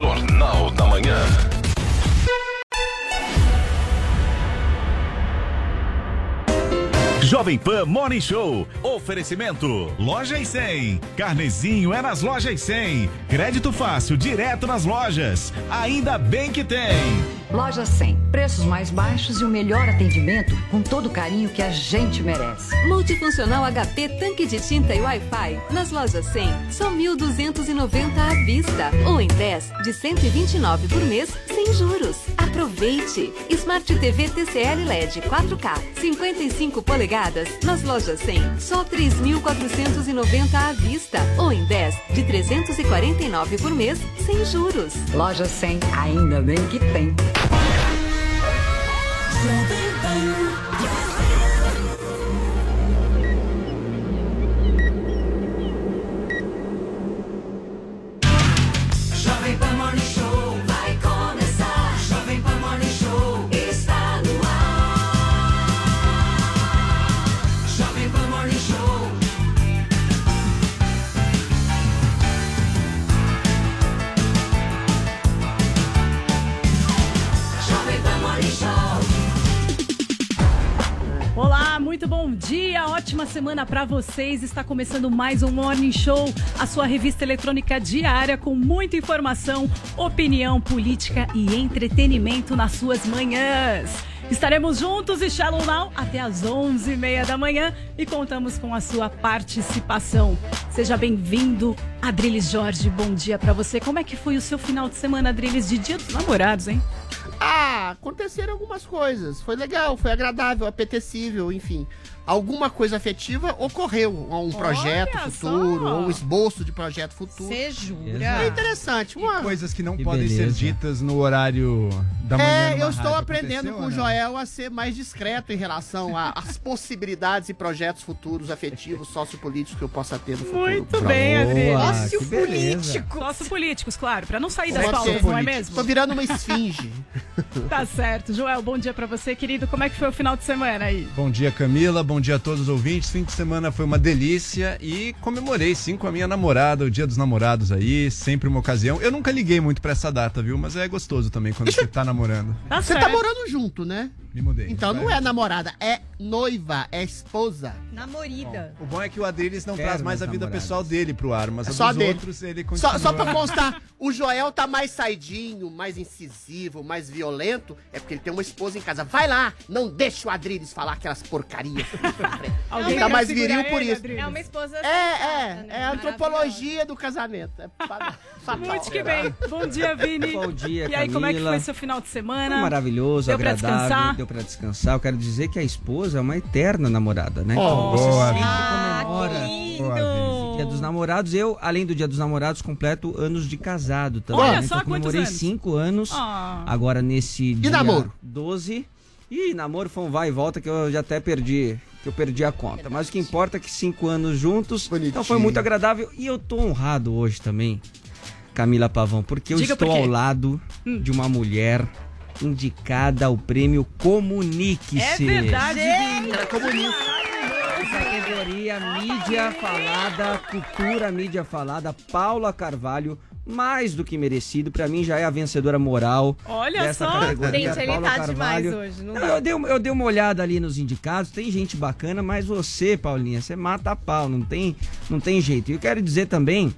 Jornal da Manhã. Jovem Pan Morning Show. Oferecimento. Loja e 100. Carnezinho é nas lojas 100. Crédito fácil, direto nas lojas. Ainda bem que tem. Loja 100. Preços mais baixos e o melhor atendimento com todo o carinho que a gente merece. Multifuncional HP tanque de tinta e Wi-Fi. Nas lojas 100, só 1.290 à vista. Ou em 10, de 129 por mês, sem juros. Aproveite! Smart TV TCL LED 4K, 55 polegadas. Nas lojas 100, só 3.490 à vista. Ou em 10, de 349 por mês, sem juros. Loja 100. Ainda bem que tem. Muito bom dia, ótima semana para vocês. Está começando mais um Morning Show, a sua revista eletrônica diária com muita informação, opinião, política e entretenimento nas suas manhãs. Estaremos juntos e Shalom Now até às 11h30 da manhã e contamos com a sua participação. Seja bem-vindo, Adriles Jorge. Bom dia para você. Como é que foi o seu final de semana, Adriles, de Dia dos Namorados, hein? Ah, aconteceram algumas coisas. Foi legal, foi agradável, apetecível, enfim. Alguma coisa afetiva ocorreu. Um projeto Olha futuro, só. ou um esboço de projeto futuro. Você É jura? interessante. Uma... Coisas que não Que podem ser beleza. ditas no horário da manhã. É, eu estou aprendendo com o? Joel a ser mais discreto em relação às possibilidades e projetos futuros, afetivos, sociopolíticos que eu possa ter no futuro. Muito bem, Adriles. Boa, que beleza. Sócio políticos, claro, para não sair das pautas, ser. não é mesmo? Tô virando uma esfinge. Tá certo. Joel, bom dia pra você, querido. Como é que foi o final de semana aí? Bom dia, Camila. Bom dia a todos os ouvintes. Fim de semana foi uma delícia e comemorei sim com a minha namorada, o Dia dos Namorados aí, sempre uma ocasião. Eu nunca liguei muito pra essa data, viu? Mas é gostoso também quando você tá namorando. Tá Você certo. tá morando junto, né? Me mudei. Então não é namorada, é noiva, é esposa. Namorida. O bom é que o Adriles não Quero traz mais a vida namorados. pessoal dele pro ar, mas É a só dos dele. outros ele continua. Só, só pra constar, o Joel tá mais saidinho, mais incisivo, mais violento, é porque ele tem uma esposa em casa. Vai lá, não deixa o Adriles falar aquelas porcarias. Alguém tá mais viril por isso. É uma esposa É, é, sensata, né? é a antropologia do casamento. É fa- fatal. Muito que bem. Bom dia, Vini. Bom dia, E aí, como é que Camila. foi seu final de semana? Foi maravilhoso, Deu pra agradável, descansar? Deu pra descansar. Eu quero dizer que a esposa é uma eterna namorada, né? Oh, Você boa, sempre. Ah, comemora Boa! Dia dos Namorados. Eu, além do Dia dos Namorados, completo anos de casado também. Olha né? só, então, comemorei anos? cinco anos. Ah. Agora nesse dia namoro? 12. E namoro foi um vai e volta que eu já até perdi. Que eu perdi a conta. Mas o que importa é que cinco anos juntos. Bonitinho. Então foi muito agradável. E eu tô honrado hoje também, Camila Pavão, porque eu Diga por estou ao lado de uma mulher indicada ao prêmio Comunique-se. É verdade, Vini. Era comunista. Categoria mídia falada, cultura mídia falada, Paula Carvalho, mais do que merecido, pra mim já é a vencedora moral Olha dessa só. categoria. Gente, ele Paula tá Carvalho. demais hoje. Não Não, dá. eu, dei, eu dei uma olhada ali nos indicados, tem gente bacana, mas você, Paulinha, você mata a pau, não tem, não tem jeito. E eu quero dizer também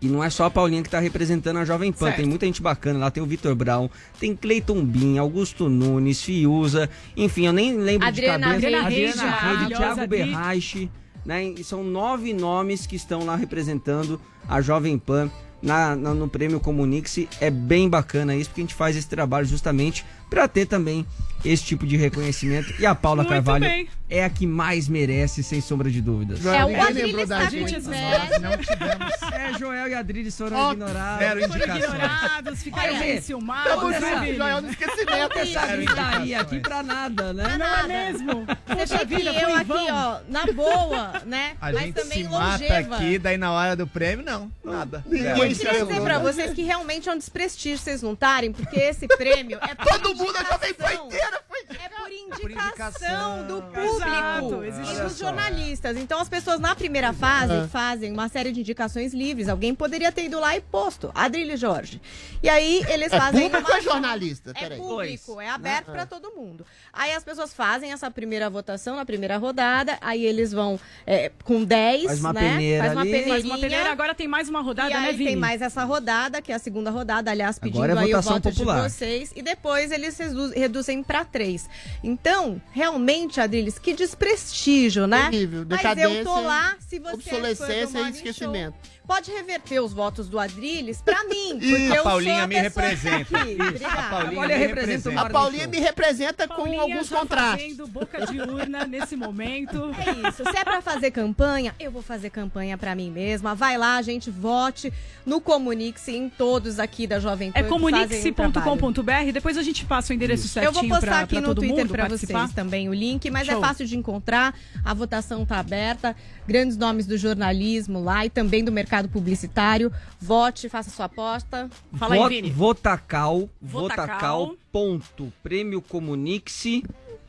e não é só a Paulinha que tá representando a Jovem Pan, Certo. tem muita gente bacana lá, tem o Vitor Brown, tem Cleiton Bin, Augusto Nunes, Fiuza, enfim, eu nem lembro Adriana de cabeça. Adriana Reis, maravilhosa, Thiago Adri. Berraiche, né? E são nove nomes que estão lá representando a Jovem Pan na, na- no prêmio Comunique-se. É bem bacana isso, porque a gente faz esse trabalho justamente para ter também esse tipo de reconhecimento. E a Paula Muito Carvalho bem. é a que mais merece, sem sombra de dúvidas. É, o Adriles lembrou da gente. inveja. Não tivemos É, Joel e Adriles foram Ó, ignorados. indicações. ignorados, ficaram meio enciumados, Tamo né, junto? Joel, no esquecimento. Essa gritaria aqui pra nada, né? Não é mesmo? Você Poxa vê que vida, eu aqui, vão. ó, na boa, né? A Mas gente também se mata longeva. aqui, daí na hora do prêmio, não. Nada. Ninguém Zero. Eu queria dizer pra vocês que realmente é um desprestígio vocês não estarem, porque esse prêmio é Todo mundo, a Jovem Pan inteira. É por indicação, indicação. do público existe e dos jornalistas. Então as pessoas na primeira fase fazem uma série de indicações livres. Alguém poderia ter ido lá e posto. Adrilho Jorge. E aí eles É fazem público uma ou é jornalista? É Peraí. público, é aberto pra todo mundo. Aí as pessoas fazem essa primeira votação na primeira rodada, aí eles vão é, com 10, Faz uma né? peneira Faz uma ali. peneirinha. Faz uma peneira, agora tem mais uma rodada, e aí né, Vini? tem mais essa rodada, que é a segunda rodada, aliás, pedindo Agora é aí o votação voto popular. de vocês. E depois eles redu- reduzem pra três. Então, realmente, Adriles, que desprestígio, né? Terrível, Mas decadência, eu tô lá, se você obsolescência e esquecimento. Show, pode reverter os votos do Adriles pra mim, porque Ih, eu a Paulinha sou a me pessoa representa. aqui. Isso, Obrigada. a Paulinha Olha, me representa. A Paulinha me representa com Paulinha alguns já contrastes. fazendo boca de urna nesse momento. É isso. Se é pra fazer campanha, eu vou fazer campanha pra mim mesma. Vai lá, gente, vote no Comunique-se em todos aqui da Jovem Pan. É comunique-se.com.br. Depois a gente passa o endereço Eu certinho vou postar pra, aqui pra no Twitter participar. vocês também o link, mas Show. é fácil de encontrar. A votação tá aberta. Grandes nomes do jornalismo lá e também do mercado publicitário. Vote, faça sua aposta. Fala aí, Vo- Vini. Votacal, Votacal.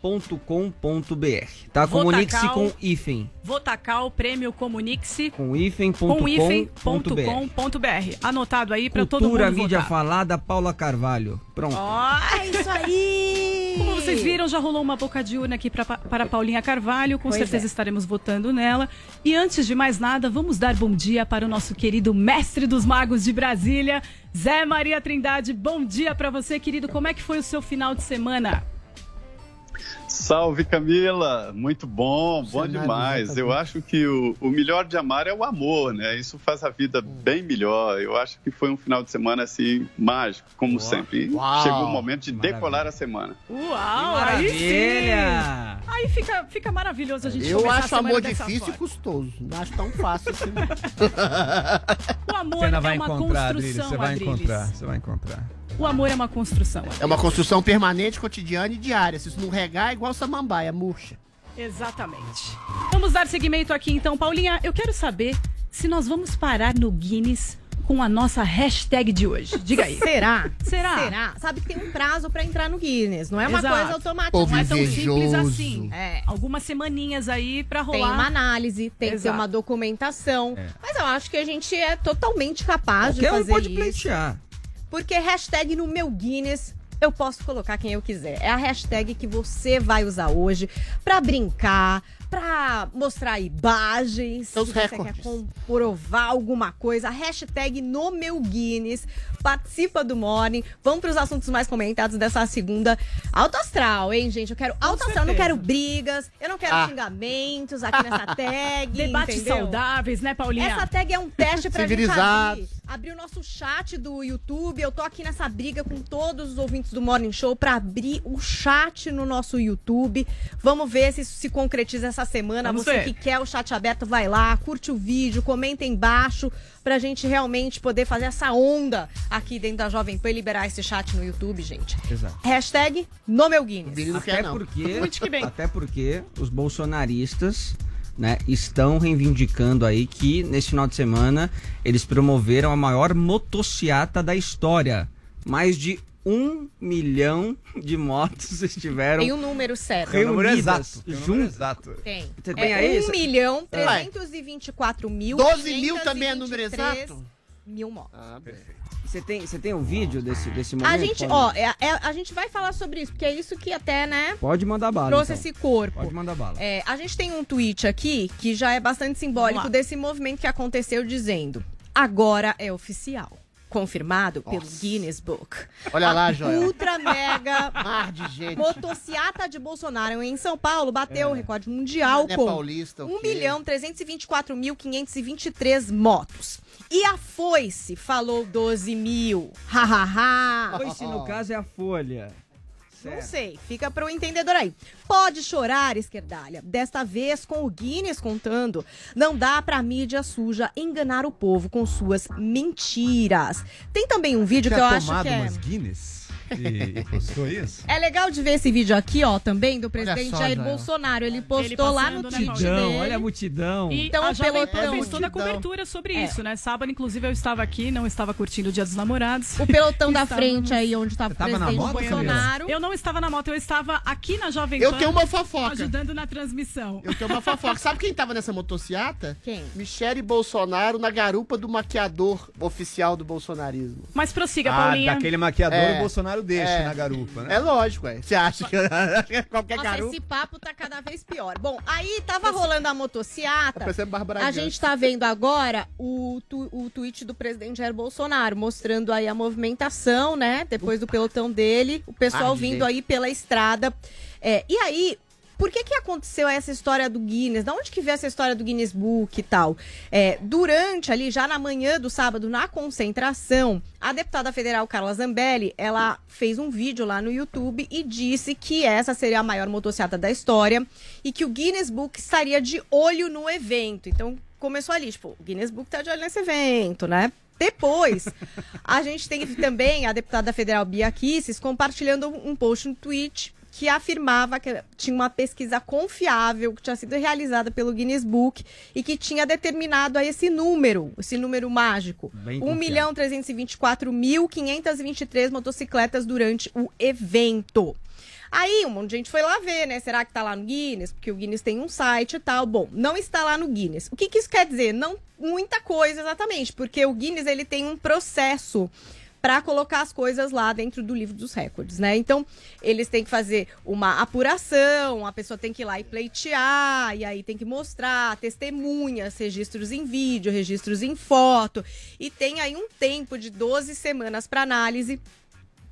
votacal.premiocomunique.com.br. Tá? Comunique-se com hífen. Votacal, prêmio Comunique-se Com hífen.com.br. Anotado aí pra todo Cultura, mundo mídia votar. falada, Paula Carvalho. Pronto. Ó, É isso aí! Como vocês viram, já rolou uma boca de urna aqui pra, para Paulinha Carvalho. Com Pois certeza é. estaremos votando nela. E antes de mais nada, vamos dar bom dia para o nosso querido mestre dos magos de Brasília, Zé Maria Trindade. Bom dia pra você, querido. Como é que foi o seu final de semana? Salve Camila, muito bom, bom Cenário demais. Eu acho que o, o melhor de amar é o amor, né? Isso faz a vida bem melhor. Eu acho que foi um final de semana assim mágico, como sempre. E Uau, chegou o momento de maravilha. decolar a semana. Uau, aí sim! Aí fica, fica maravilhoso a gente Eu a acho semana amor difícil e forma. custoso. Não acho tão fácil assim. O amor Você ainda é vai uma encontrar, Adriles. construção, Você vai Adriles. encontrar. Você vai encontrar. O amor é uma construção. É uma construção permanente, cotidiana e diária. Se isso não regar, é igual samambaia, murcha. Exatamente. Vamos dar seguimento aqui então, Paulinha. Eu quero saber se nós vamos parar no Guinness com a nossa hashtag de hoje. Diga aí. Será? Será? Será? Sabe que tem um prazo pra entrar no Guinness, não é uma Exato. coisa automática. Povo Não é tão simples invejoso. assim. É. Algumas semaninhas aí pra Tem rolar. uma análise, tem que ter Exato. uma documentação. É. Mas eu acho que a gente é totalmente capaz de Qualquer um fazer pode isso. pleitear. Porque hashtag no meu Guinness eu posso colocar quem eu quiser. É a hashtag que você vai usar hoje pra brincar, pra mostrar imagens. Se você quer comprovar alguma coisa. Hashtag no meu Guinness. Participa do Morning. Vamos pros assuntos mais comentados dessa segunda. Alto astral, hein, gente? Eu quero alto astral. Eu não quero brigas. Eu não quero Ah. xingamentos aqui nessa tag. Debates entendeu? saudáveis, né, Paulinha? Essa tag é um teste pra gente abrir, abrir o nosso chat do YouTube. Eu tô aqui nessa briga com todos os ouvintes do Morning Show pra abrir o chat no nosso YouTube. Vamos ver se isso se concretiza essa semana. Vamos Você ver. que quer o chat aberto, vai lá, curte o vídeo, comenta embaixo pra gente realmente poder fazer essa onda aqui dentro da Jovem Pan e liberar esse chat no YouTube, gente. Exato. Hashtag no meu Guinness. Até porque, Muito que bem. até porque os bolsonaristas né, estão reivindicando aí que nesse final de semana eles promoveram a maior motociata da história. Mais de um milhão de motos estiveram Tem o número certo. Tem o número exato. Tem o número exato. Tem. Você tem é aí? 1 milhão Vai. 324 mil. 12 mil também é número 523 exato? Mil motos. Ah, bem. Você tem, você tem o vídeo desse, desse momento? A gente, ó, é- é- a gente vai falar sobre isso, porque é isso que até, né, Pode mandar bala. trouxe então. esse corpo. Pode mandar bala. É, a gente tem um tweet aqui que já é bastante simbólico desse movimento que aconteceu dizendo: agora é oficial. Confirmado pelo Guinness Book. Olha A lá, Joel. Ultra mega Mar de gente. motociata de Bolsonaro em São Paulo bateu o recorde mundial Não é com paulista, o 1 quê? milhão 324 mil 523 motos. E a foice falou 12 mil. Ha, ha, ha. Pois se no caso é a Folha. Não sei, fica pro entendedor aí. Pode chorar, esquerdalha. Desta vez com o Guinness contando. Não dá pra mídia suja enganar o povo com suas mentiras. Tem também um vídeo que eu acho que é... umas Guinness e, e postou isso? É legal de ver esse vídeo aqui, ó, também, do presidente só, Jair. Bolsonaro. Ele postou Ele lá no dele. olha a multidão. E Então, a o Jovem Pan pelotão- fez toda a cobertura sobre É. isso, né? Sábado, inclusive, eu estava aqui, não estava curtindo o Dia dos Namorados. O pelotão da frente aí, onde tá o presidente moto, Bolsonaro. Eu não estava na moto, eu estava aqui na Jovem Eu Pan, tenho uma fofoca. ajudando na transmissão. Eu tenho uma fofoca. Sabe quem tava nessa motociata? Quem? Michele Bolsonaro na garupa do maquiador oficial do bolsonarismo. Mas prossiga, Ah, Paulinha. daquele maquiador É. o Bolsonaro deixa É. na garupa, né? É lógico, ué. Você acha que qualquer Nossa, garupa... esse papo tá cada vez pior. Bom, aí tava rolando a motociata. A gente tá vendo agora o, tu- o tweet do presidente Jair Bolsonaro, mostrando aí a movimentação, né? Depois do pelotão dele, o pessoal Ah, vindo gente. aí pela estrada. É, e aí, por que que aconteceu essa história do Guinness? Da onde que veio essa história do Guinness Book e tal? É, durante ali, já na manhã do sábado, na concentração, a deputada federal Carla Zambelli, ela fez um vídeo lá no YouTube e disse que essa seria a maior motociata da história e que o Guinness Book estaria de olho no evento. Então, começou ali, tipo, o Guinness Book tá de olho nesse evento, né? Depois, a gente tem também a deputada federal Bia Kisses compartilhando um post no tweet que afirmava que tinha uma pesquisa confiável que tinha sido realizada pelo Guinness Book e que tinha determinado aí esse número, esse número mágico. Bem 1 confiável. milhão 324.523 motocicletas durante o evento. Aí um monte de gente foi lá ver, né? Será que tá lá no Guinness? Porque o Guinness tem um site e tal. Bom, não está lá no Guinness. O que, que isso quer dizer? Não muita coisa exatamente, porque o Guinness ele tem um processo para colocar as coisas lá dentro do livro dos recordes, né? Então, eles têm que fazer uma apuração, a pessoa tem que ir lá e pleitear, e aí tem que mostrar testemunhas, registros em vídeo, registros em foto, e tem aí um tempo de 12 semanas para análise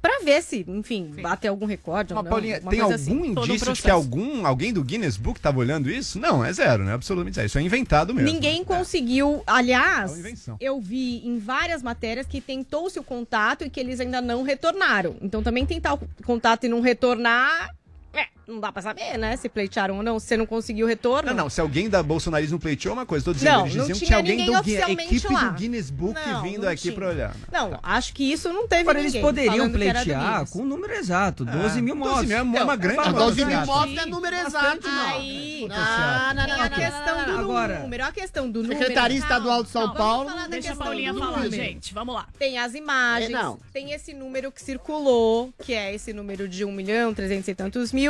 para ver se, enfim, bater algum recorde ou Mas, não. Paulinha, tem algum assim. Indício de que algum, alguém do Guinness Book tava olhando isso? Não, é zero, né? Absolutamente zero. Isso é inventado mesmo. Ninguém É. conseguiu. É Aliás, invenção. eu vi em várias matérias que tentou-se o contato e que eles ainda não retornaram. Então também tentar o contato e não retornar. É, não dá pra saber, né? Se pleitearam ou não. Se você não conseguiu retorno. Não, não, se alguém da bolsonarismo pleiteou uma coisa, tô dizendo, Não, eles não diziam que tinha alguém ninguém do Gui- oficialmente equipe lá. do Guinness Book Não, vindo não aqui tinha. pra olhar. Não, acho que isso não teve Agora, eles poderiam pleitear Guinness. com o número exato, 12 mil 12 motos. mil é uma Não, grande é motociata. 12 mil motos não é número exato, não. Aí, Não, não, não, tem a não, questão não, do não. Agora- número. A questão do número. Secretaria Estadual de São Não, Paulo. Deixa a Paulinha falar, gente. Vamos lá. Tem as imagens, É, não. tem esse número que circulou, que é esse número de 1 milhão, 300 e tantos mil.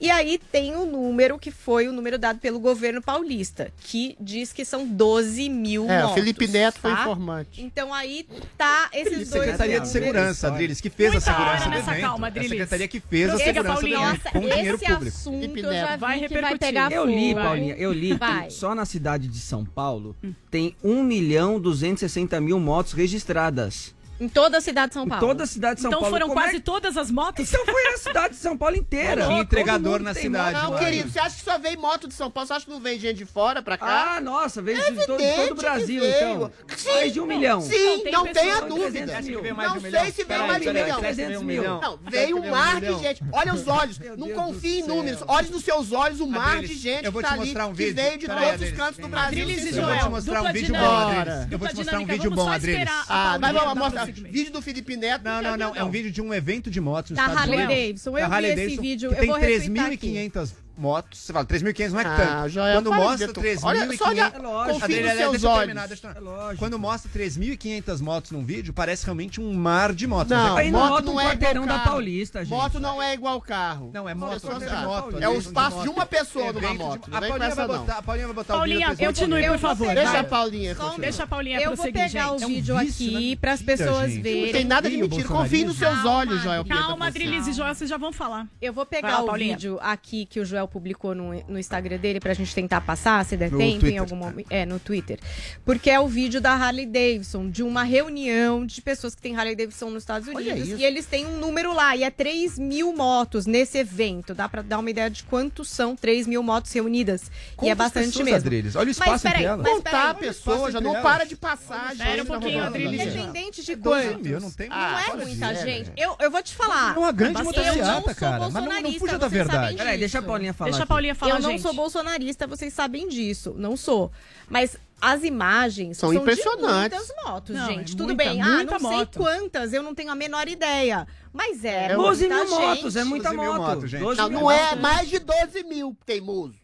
E aí tem o número que foi o número dado pelo governo paulista, que diz que são 12 mil É, o motos, Felipe Neto foi tá? informante. Então aí tá esses dois Secretaria de. Segurança, Adriles, que fez Muita a segurança hora do nessa evento. calma, É a Adriles. secretaria que fez a Prossiga, segurança do Paulinha. evento com dinheiro esse público. assunto Felipe eu já vi Vai que vai repercutir. pegar Eu li, Vai. Paulinha, eu li Vai. que só na cidade de São Paulo tem 1 milhão 260 mil motos registradas. Em toda a cidade de São Em Paulo. toda a cidade de São Então Paulo. foram Como é quase que- todas as motos? Então foi a cidade de São Paulo inteira. Tinha entregador na cidade, moto. Não, querido, você acha que só veio moto de São Paulo? Você acha que não vem gente de fora pra cá? Ah, nossa, veio de todo, todo o Brasil, então. Sim, Mais de um milhão. Sim, Não, não tenha dúvida. 300 mil. Não sei se veio mais de um milhão. 300 mil. Não, veio um mar de gente. Olha os olhos. Não confie em números. Olhe nos seus olhos o mar de gente eu vou que te tá ali, mostrar um que veio de todos os cantos do Brasil. Eu vou te mostrar um vídeo bom. Adriles. Eu vou te mostrar um vídeo bom, Adriles. Ah, vai, vamos mostrar. Prosseguimento. Vídeo do Felipe Neto. Não, não, não. É um vídeo de um evento de motos Da Estados Harley Unidos. Davidson. Da Eu vi Harley esse Davidson, vídeo. que Eu tem vou retweetar aqui. 3.500 motos. Você fala, 3.500 não é Ah, tanto. Joel, Quando para de mostra detur- Olha, só 3.500... olha, É lógico. confie nos Adriles, seus deixa eu olhos. terminar, deixa eu É terminar. lógico. Quando mostra 3.500 motos num vídeo, parece realmente um mar de motos. Não, é- moto não não um é igual da carro. Paulista, gente. Moto não é igual carro. Não, é moto, Pessoas é moto. É o espaço de uma pessoa numa moto. Não A Paulinha vai essa, não. botar, a Paulinha vai botar o Paulinha, vídeo depois. continue, por favor. Deixa a Paulinha. Deixa a Paulinha Eu vou pegar o É vídeo aqui né? para as pessoas verem. Não tem nada de o mentira. Confie nos seus olhos, Joel. Calma. Adriles e Joel, vocês já vão falar. Eu vou pegar o vídeo aqui que o Joel Publicou no, no Instagram dele pra gente tentar passar, se der No tempo, em Twitter. algum momento. É, no Twitter. Porque é o vídeo da Harley Davidson, de uma reunião de pessoas que têm Harley Davidson nos Estados Unidos. E eles têm um número lá, e é 3 mil motos nesse evento. Dá pra dar uma ideia de quantos são 3 mil motos reunidas. e é Quantas bastante pessoas, mesmo. Adriles? Olha o Mas espaço peraí, entre elas. mas Contar a pessoa, já não elas. para de passar. Espera um pouquinho. Adriles. Independente de 12 quantos. mil, não tem Não é muita gente. Eu, eu vou te falar. É uma grande Mas sou cara. Mas não- não bolsonarista, fuja da verdade. Peraí, deixa a. Paulinha falar. Deixa a. Paulinha falar, eu não gente. sou bolsonarista, vocês sabem disso. Não sou. Mas as imagens São de impressionantes. muitas motos, Não, gente. é Tudo muita, bem. Ah, muita não moto. sei quantas, eu não tenho a menor ideia. Mas é, É, muita 12 mil gente. motos, é muita 12 mil moto. gente. 12 Não, mil não é mais de 12 mil, teimoso.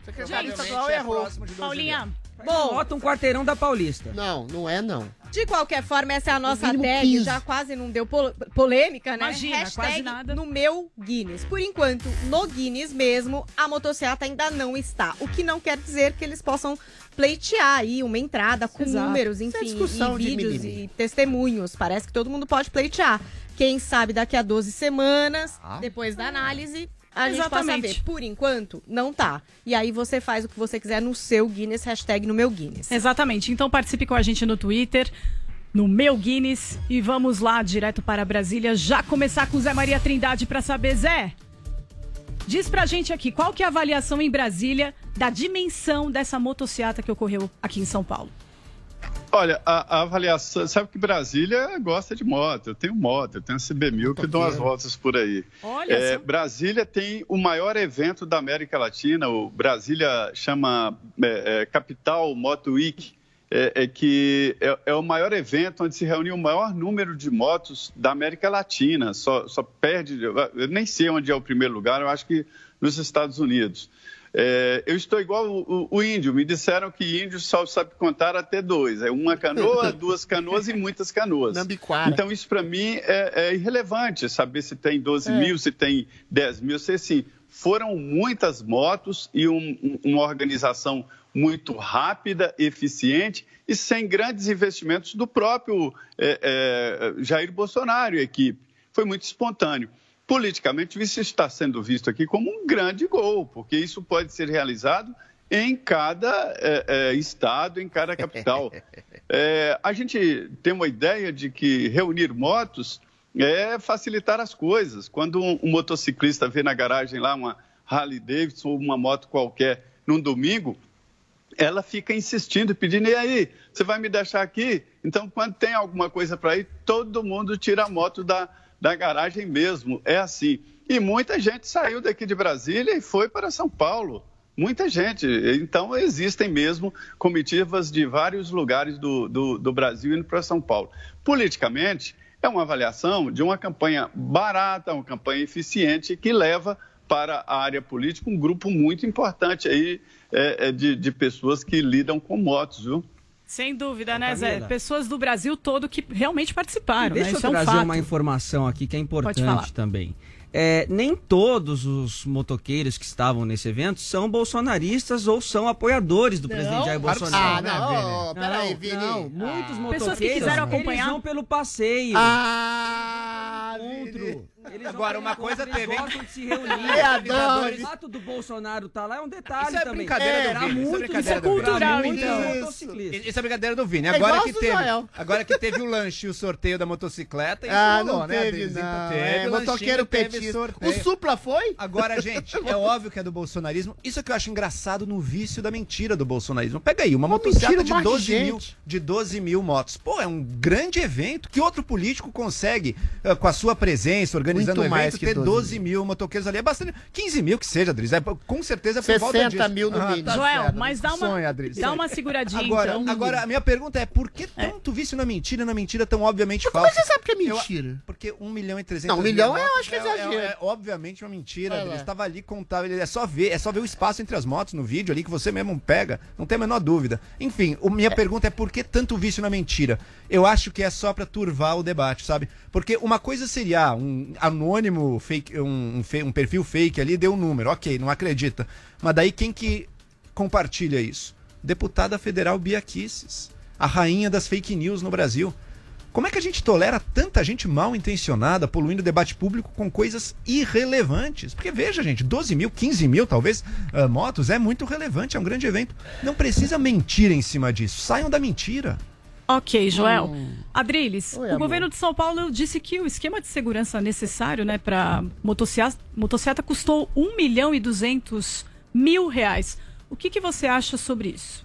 O secretário Gente, estadual errou. Paulinha, Bom, Bota um quarteirão da Paulista. Não, não é não. De qualquer forma, essa é a nossa tag. 15. Já quase não deu pol- polêmica, né? Imagina, Hashtag quase nada. no meu Guinness. Por enquanto, no Guinness mesmo, a motocicleta ainda não está. O que não quer dizer que eles possam pleitear aí uma entrada com Exato. números, é enfim, discussão e de vídeos e testemunhos. Parece que todo mundo pode pleitear. Quem sabe daqui a 12 semanas, Ah. depois da análise, a gente possa Exatamente. ver. Por enquanto, não tá. E aí você faz o que você quiser no seu Guinness, hashtag no meu Guinness. Exatamente. Então participe com a gente no Twitter, no meu Guinness e vamos lá direto para Brasília já começar com Zé Maria Trindade para saber, Zé. Diz pra gente aqui, qual que é a avaliação em Brasília da dimensão dessa motociata que ocorreu aqui em São Paulo? Olha, a, a avaliação. Sabe que Brasília gosta de moto. Eu tenho moto, eu tenho CB1000 que dou umas voltas por aí. Olha É, só. Brasília tem o maior evento da América Latina. O Brasília chama é, é, Capital Moto Week. É, é que é, é o maior evento onde se reúne o maior número de motos da América Latina. Só, só perde. Eu nem sei onde é o primeiro lugar, eu acho que nos Estados Unidos. É, eu estou igual o, o- índio. Me disseram que índio só sabe contar até dois. É uma canoa, duas canoas e muitas canoas. Nambiquara. Então, isso para mim é, é irrelevante saber se tem 12 mil, se tem 10 mil. Se assim, foram muitas motos e um- um- uma organização muito rápida, eficiente e sem grandes investimentos do próprio é, é, Jair Bolsonaro e equipe. Foi muito espontâneo. Politicamente, isso está sendo visto aqui como um grande gol, porque isso pode ser realizado em cada é, é, estado, em cada capital. É, a gente tem uma ideia de que reunir motos é facilitar as coisas. Quando um, um motociclista vê na garagem lá uma Harley Davidson ou uma moto qualquer num domingo, ela fica insistindo, pedindo, e aí, você vai me deixar aqui? Então, quando tem alguma coisa para ir, todo mundo tira a moto da, da garagem mesmo. É assim. E muita gente saiu daqui de Brasília e foi para São Paulo. Muita gente. Então, existem mesmo comitivas de vários lugares do, do, do Brasil indo para São Paulo. Politicamente, é uma avaliação de uma campanha barata, uma campanha eficiente que leva para a área política um grupo muito importante aí é, é, de, de pessoas que lidam com motos, viu? Sem dúvida, né, Camila. Zé? Pessoas do Brasil todo que realmente participaram, Deixa né? eu Isso é um trazer fato. uma informação aqui que é importante também. É, nem todos os motoqueiros que estavam nesse evento são bolsonaristas ou são apoiadores do presidente Jair Bolsonaro. Ah, não, peraí, não, Vini. não, muitos Ah. motoqueiros Pessoas que quiseram acompanhar. eles vão pelo passeio. Ah, encontro. Eles Agora, uma coisa teve, hein? gostam de se reunir. É. O fato do Bolsonaro tá lá é um detalhe Isso é também. brincadeira do Pra Vini, isso é do Vini. cultural, então. motociclistas. Isso é brincadeira do Vini. É Agora igual que, teve, agora que teve o lanche e o sorteio da motocicleta, isso Ah, rolou, não né? teve, não. Teve É, motoqueiro teve petista. sorteio. O Supla foi? Agora, gente, é óbvio que é do bolsonarismo. Isso é que eu acho engraçado no vício da mentira do bolsonarismo. Pega aí, uma, motocicleta de mar de 12, mil, de 12 mil motos. Pô, é um grande evento que outro político consegue, eh, com a sua presença, organizando Muito o mais evento, que ter 12 12 mil motoqueiros ali. É bastante. 15 mil que seja, Adriles. É, com certeza é por volta 60 disso. mil no Ah, mínimo. tá Joel, certo. mas dá uma, Sonho, Adriles, dá uma seguradinha, Agora, então. agora, a minha pergunta é: por que tanto vício na mentira, na mentira tão obviamente falsa? Como você sabe que é Eu- mentira? Porque 1 milhão e 300 Não, um mil milhão eu acho que é é, exagero. é, é obviamente uma mentira. Lá. estava ali contava, ele é só ver, é só ver o espaço entre as motos no vídeo ali que você mesmo pega, não tem a menor dúvida. Enfim, a minha pergunta é por que tanto vício na mentira? Eu acho que é só para turvar o debate, sabe? Porque uma coisa seria ah, um anônimo fake, um, um perfil fake ali deu um número, ok, não acredita. Mas daí quem que compartilha isso? Deputada federal Bia a rainha das fake news no Brasil Como é que a gente tolera tanta gente mal intencionada poluindo o debate público com coisas irrelevantes? Porque veja, gente, 12 mil, 15 mil, talvez, ah, motos é muito relevante, é um grande evento. Não precisa mentir em cima disso. Saiam da mentira. Ok, Joel. Hum. Adriles, Oi, o governo de São Paulo disse que o esquema de segurança necessário né, para motocicleta, motocicleta custou 1 milhão e 200 mil reais. O que, que você acha sobre isso?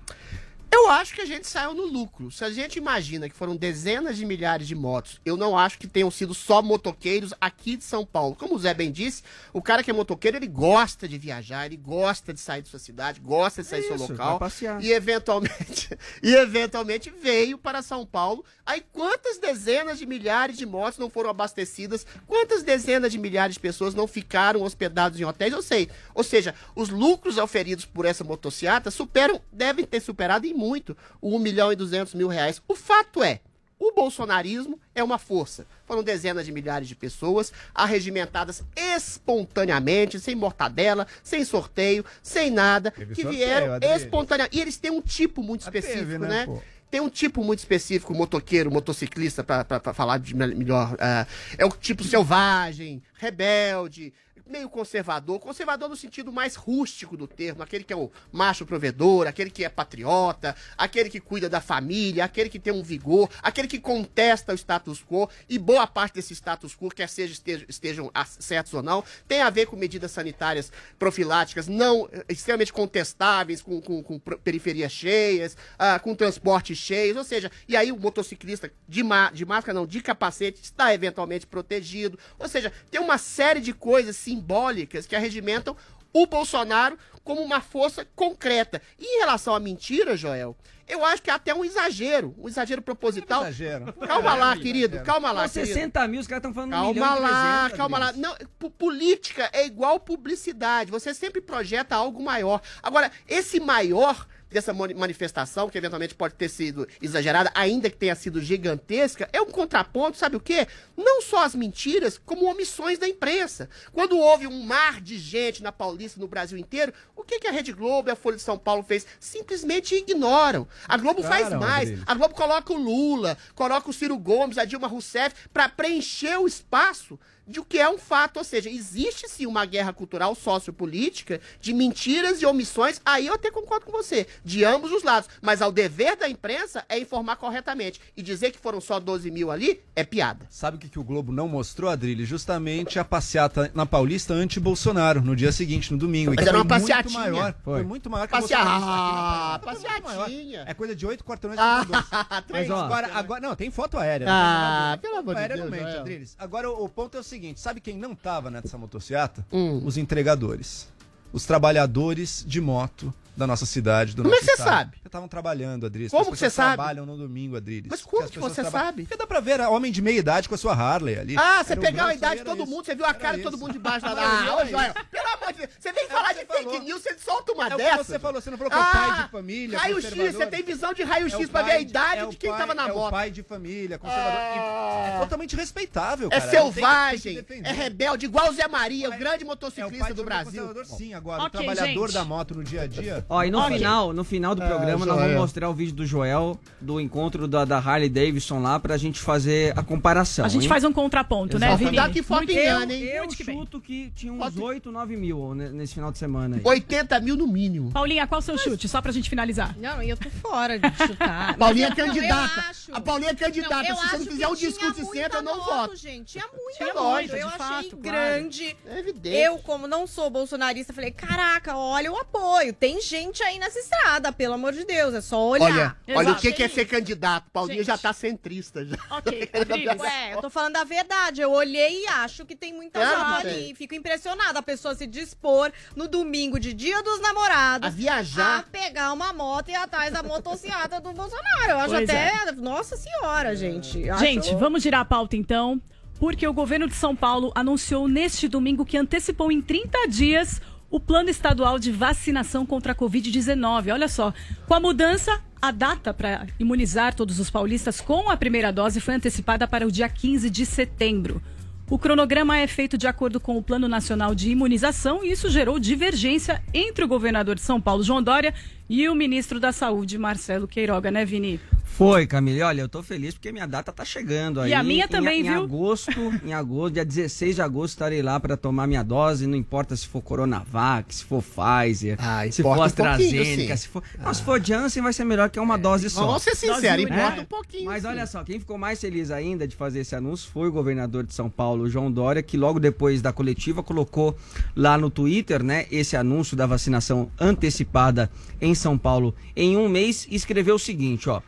Eu acho que a gente saiu no lucro. Se a gente imagina que foram dezenas de milhares de motos, eu não acho que tenham sido só motoqueiros aqui de São Paulo. Como o Zé bem disse, o cara que é motoqueiro, ele gosta de viajar, ele gosta de sair de sua cidade, gosta de sair do seu Isso, local. E eventualmente, e eventualmente veio para São Paulo. Aí quantas dezenas de milhares de motos não foram abastecidas? Quantas dezenas de milhares de pessoas não ficaram hospedados em hotéis? Eu sei. Ou seja, os lucros oferidos por essa motociata superam, devem ter superado em muito o 1 milhão e 200 mil reais. O fato é, o bolsonarismo é uma força. Foram dezenas de milhares de pessoas arregimentadas espontaneamente, sem mortadela, sem sorteio, sem nada, Teve que vieram espontaneamente. E eles têm um tipo muito Ah, teve, específico, né, né? pô? Tem um tipo muito específico, motoqueiro, motociclista, pra falar de me- melhor. ah, é o tipo selvagem, rebelde, meio conservador. Conservador no sentido mais rústico do termo, aquele que é o macho provedor, aquele que é patriota, aquele que cuida da família, aquele que tem um vigor, aquele que contesta o status quo. E boa parte desse status quo, quer seja estejam, certos ou não, tem a ver com medidas sanitárias profiláticas não eh, extremamente contestáveis, com, com, com periferias cheias, ah, com transportes cheios, ou seja, e aí o motociclista de, ma- de máscara, não, de capacete, está eventualmente protegido. Ou seja, tem uma série de coisas simbólicas que arregimentam o Bolsonaro como uma força concreta. E em relação à mentira, Joel, eu acho que é até um exagero, um exagero proposital. Exagero. Calma lá, querido, calma lá, querido. 60 mil, os caras estão falando um Calma milhão e lá, 300, calma lá. Não, po- política é igual publicidade. Você sempre projeta algo maior. Agora, esse maior dessa mani- manifestação, que eventualmente pode ter sido exagerada, ainda que tenha sido gigantesca, é um contraponto, sabe o quê? Não só as mentiras, como omissões da imprensa. Quando houve um mar de gente na Paulista, no Brasil inteiro, o que, que a Rede Globo e a Folha de São Paulo fez? Simplesmente ignoram. A Globo faz mais. A Globo coloca o Lula, coloca o Ciro Gomes, a Dilma Rousseff, para preencher o espaço de o que é um fato. Ou seja, existe sim uma guerra cultural sociopolítica de mentiras e omissões. Aí eu até concordo com você, de ambos os lados. Mas ao dever da imprensa é informar corretamente. E dizer que foram só 12 mil ali é piada. Sabe o que, que o Globo não mostrou, Adrilho? Justamente a passeata na Paulista anti-Bolsonaro, no dia seguinte, no domingo. e Mas era foi uma muito passeatinha. maior. Foi. Foi. muito maior que a Passea... na Ah, muito passeatinha. É coisa de 8 quarteirões Ah, dois. três. Mas, ó, Agora, agora, não, tem foto aérea. Ah, não tem pelo amor de aérea Deus, não mente, Joel. Adriles. Agora, o, o ponto é o seguinte, sabe quem não tava nessa motociata? Hum. Os entregadores. Os trabalhadores de moto da nossa cidade, do Como é que você sabe? Porque estavam trabalhando, Adriles. Como que você sabe? trabalham no domingo, Adriles. Mas como que você trabalham- sabe? Porque dá pra ver homem de meia idade com a sua Harley ali. Ah, você pegar a idade de todo isso. mundo, você viu a cara de todo mundo debaixo da. Era Ah, pelo amor de Deus, você vem É falar de você fake falou. news, você solta uma É o que dessa. você falou, você não falou que é o pai de família, Raio-X, conservador. você tem visão de raio-x É o pra ver a idade é de quem tava na é moto. o pai de família, conservador. E É totalmente respeitável, É cara. Que selvagem, é rebelde, igual o Zé Maria, o grande É motociclista de do Brasil. conservador, sim, agora. O trabalhador da moto no dia a dia. Ó, e no final, no final do programa, nós vamos mostrar o vídeo do Joel, do encontro da, da Harley Davidson lá, pra gente fazer a comparação. A gente hein? faz um contraponto, né. Vini? Cuidado que foto Muito- engana, hein? Eu Muito que bem. chuto que tinha uns Pode- 8, 9 mil ne- nesse final de semana aí. 80 mil no mínimo. Paulinha, qual o seu chute? Só pra gente finalizar. Não, e eu tô fora de chutar. Paulinha é Não, candidata. acho. A Paulinha é candidata. eu Se você não fizer um discurso de muita centro, eu não moto, voto. gente. Tinha muita Tinha moto. muita, eu de achei fato, claro. grande. É evidente. Eu, como não sou bolsonarista, falei: caraca, olha o apoio. Tem gente aí nessa estrada, pelo amor de Deus. É só olhar. Olha, olha o que que é ser candidato. Paulinha Gente. já tá centrista. Já. Ok, Adriles. Ué, eu tô falando a verdade. Eu olhei e acho que tem muita Claro moto que ali. Fico impressionada a pessoa se dispor no domingo de dia dos namorados A viajar. a pegar uma moto e ir atrás da motocicleta do Bolsonaro. Eu acho Pois até. Nossa senhora, gente. Acho- Gente, vamos girar a pauta então, porque o governo de São Paulo anunciou neste domingo que antecipou em 30 dias o plano estadual de vacinação contra a Covid-19. Olha só, com a mudança, a data para imunizar todos os paulistas com a primeira dose foi antecipada para o dia 15 de setembro. O cronograma é feito de acordo com o Plano Nacional de Imunização e isso gerou divergência entre o governador de São Paulo, João Dória, e o ministro da Saúde, Marcelo Queiroga, né, Vini? Foi, Camille. Olha, eu tô feliz porque minha data tá chegando aí. E a minha Em- também, em, viu? agosto, em agosto, dia 16 de agosto, estarei lá para tomar minha dose. Não importa se for Coronavac, se for Pfizer, se for um AstraZeneca, sim. se for. Não, se for Janssen, vai ser melhor que é uma dose só. Vamos ser sinceros, importa única. um pouquinho, Mas sim. olha só, quem ficou mais feliz ainda de fazer esse anúncio foi o governador de São Paulo, João Dória, que logo depois da coletiva colocou lá no Twitter, né, esse anúncio da vacinação antecipada em São Paulo em um mês e escreveu o seguinte, ó: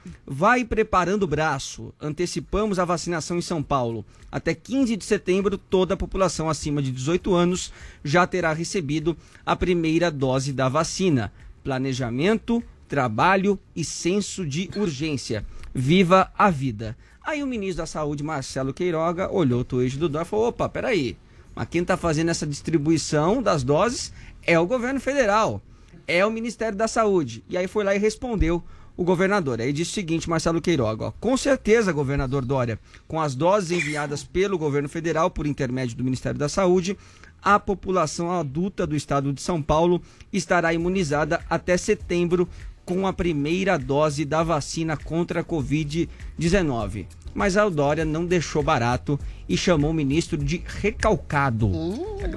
vai preparando o braço, antecipamos a vacinação em São Paulo. Até 15 de setembro, toda a população acima de 18 anos já terá recebido a primeira dose da vacina. Planejamento, trabalho e senso de urgência. Viva a vida. Aí o ministro da Saúde, Marcelo Queiroga, olhou o tweet do Dória e falou: opa, peraí, mas quem está fazendo essa distribuição das doses é o governo federal, é o Ministério da Saúde. E aí foi lá e respondeu o governador. Aí disse o seguinte, Marcelo Queiroga, ó, com certeza, governador Dória, com as doses enviadas pelo governo federal por intermédio do Ministério da Saúde, a população adulta do estado de São Paulo estará imunizada até setembro com a primeira dose da vacina contra a Covid-19. Mas a Dória não deixou barato e chamou o ministro de recalcado.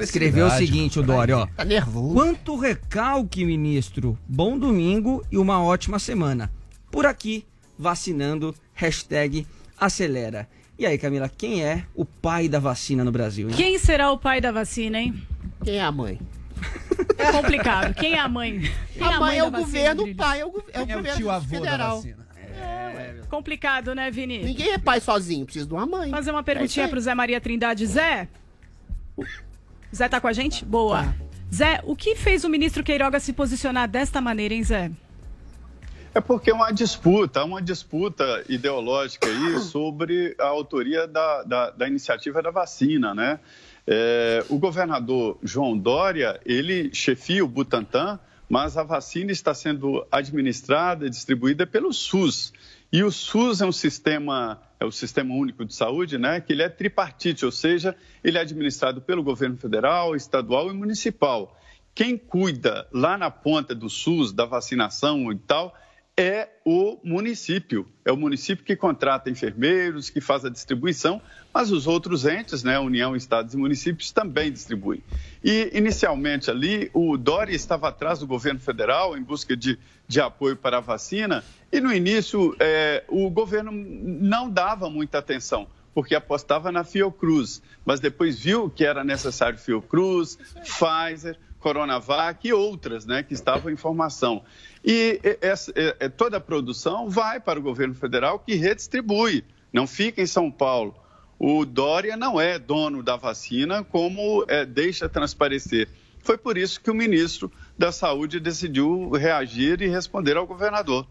Escreveu o seguinte, o Dória, ó. Tá nervoso. Quanto recalque, ministro. Bom domingo e uma ótima semana. Por aqui, vacinando, hashtag acelera. E aí, Camila, quem é o pai da vacina no Brasil? hein? Quem será o pai da vacina, hein? Quem é a mãe? É complicado. Quem é a mãe? Quem A mãe é da o vacina, governo, o pai é o, é o Quem é o governo tio avô da federal. Vacina? Complicado, né, Vini? Ninguém é pai sozinho, precisa de uma mãe. Fazer uma É perguntinha isso pro. Zé Maria Trindade. Zé? Zé tá com a gente? Boa. Tá. Zé, o que fez o ministro Queiroga se posicionar desta maneira, hein, Zé? É porque é uma disputa, uma disputa ideológica aí sobre a autoria da, da, da iniciativa da vacina, né? É, o governador João Dória, ele chefia o Butantan, mas a vacina está sendo administrada e distribuída pelo SUS. E o SUS é um sistema, é o Sistema Único de Saúde, né? Que ele é tripartite, ou seja, ele é administrado pelo governo federal, estadual e municipal. Quem cuida lá na ponta do SUS, da vacinação e tal, é o município. É o município que contrata enfermeiros, que faz a distribuição, mas os outros entes, né, União, Estados e municípios, também distribuem. E, inicialmente ali, o Dória estava atrás do governo federal em busca de, de apoio para a vacina, e no início é, o governo não dava muita atenção, porque apostava na Fiocruz, mas depois viu que era necessário Fiocruz, Pfizer, Coronavac e outras, né, que estavam em formação. E essa- toda a produção vai para o governo federal que redistribui, não fica em São Paulo. O Dória não é dono da vacina, como eh, deixa transparecer. Foi por isso que o ministro da Saúde decidiu reagir e responder ao governador.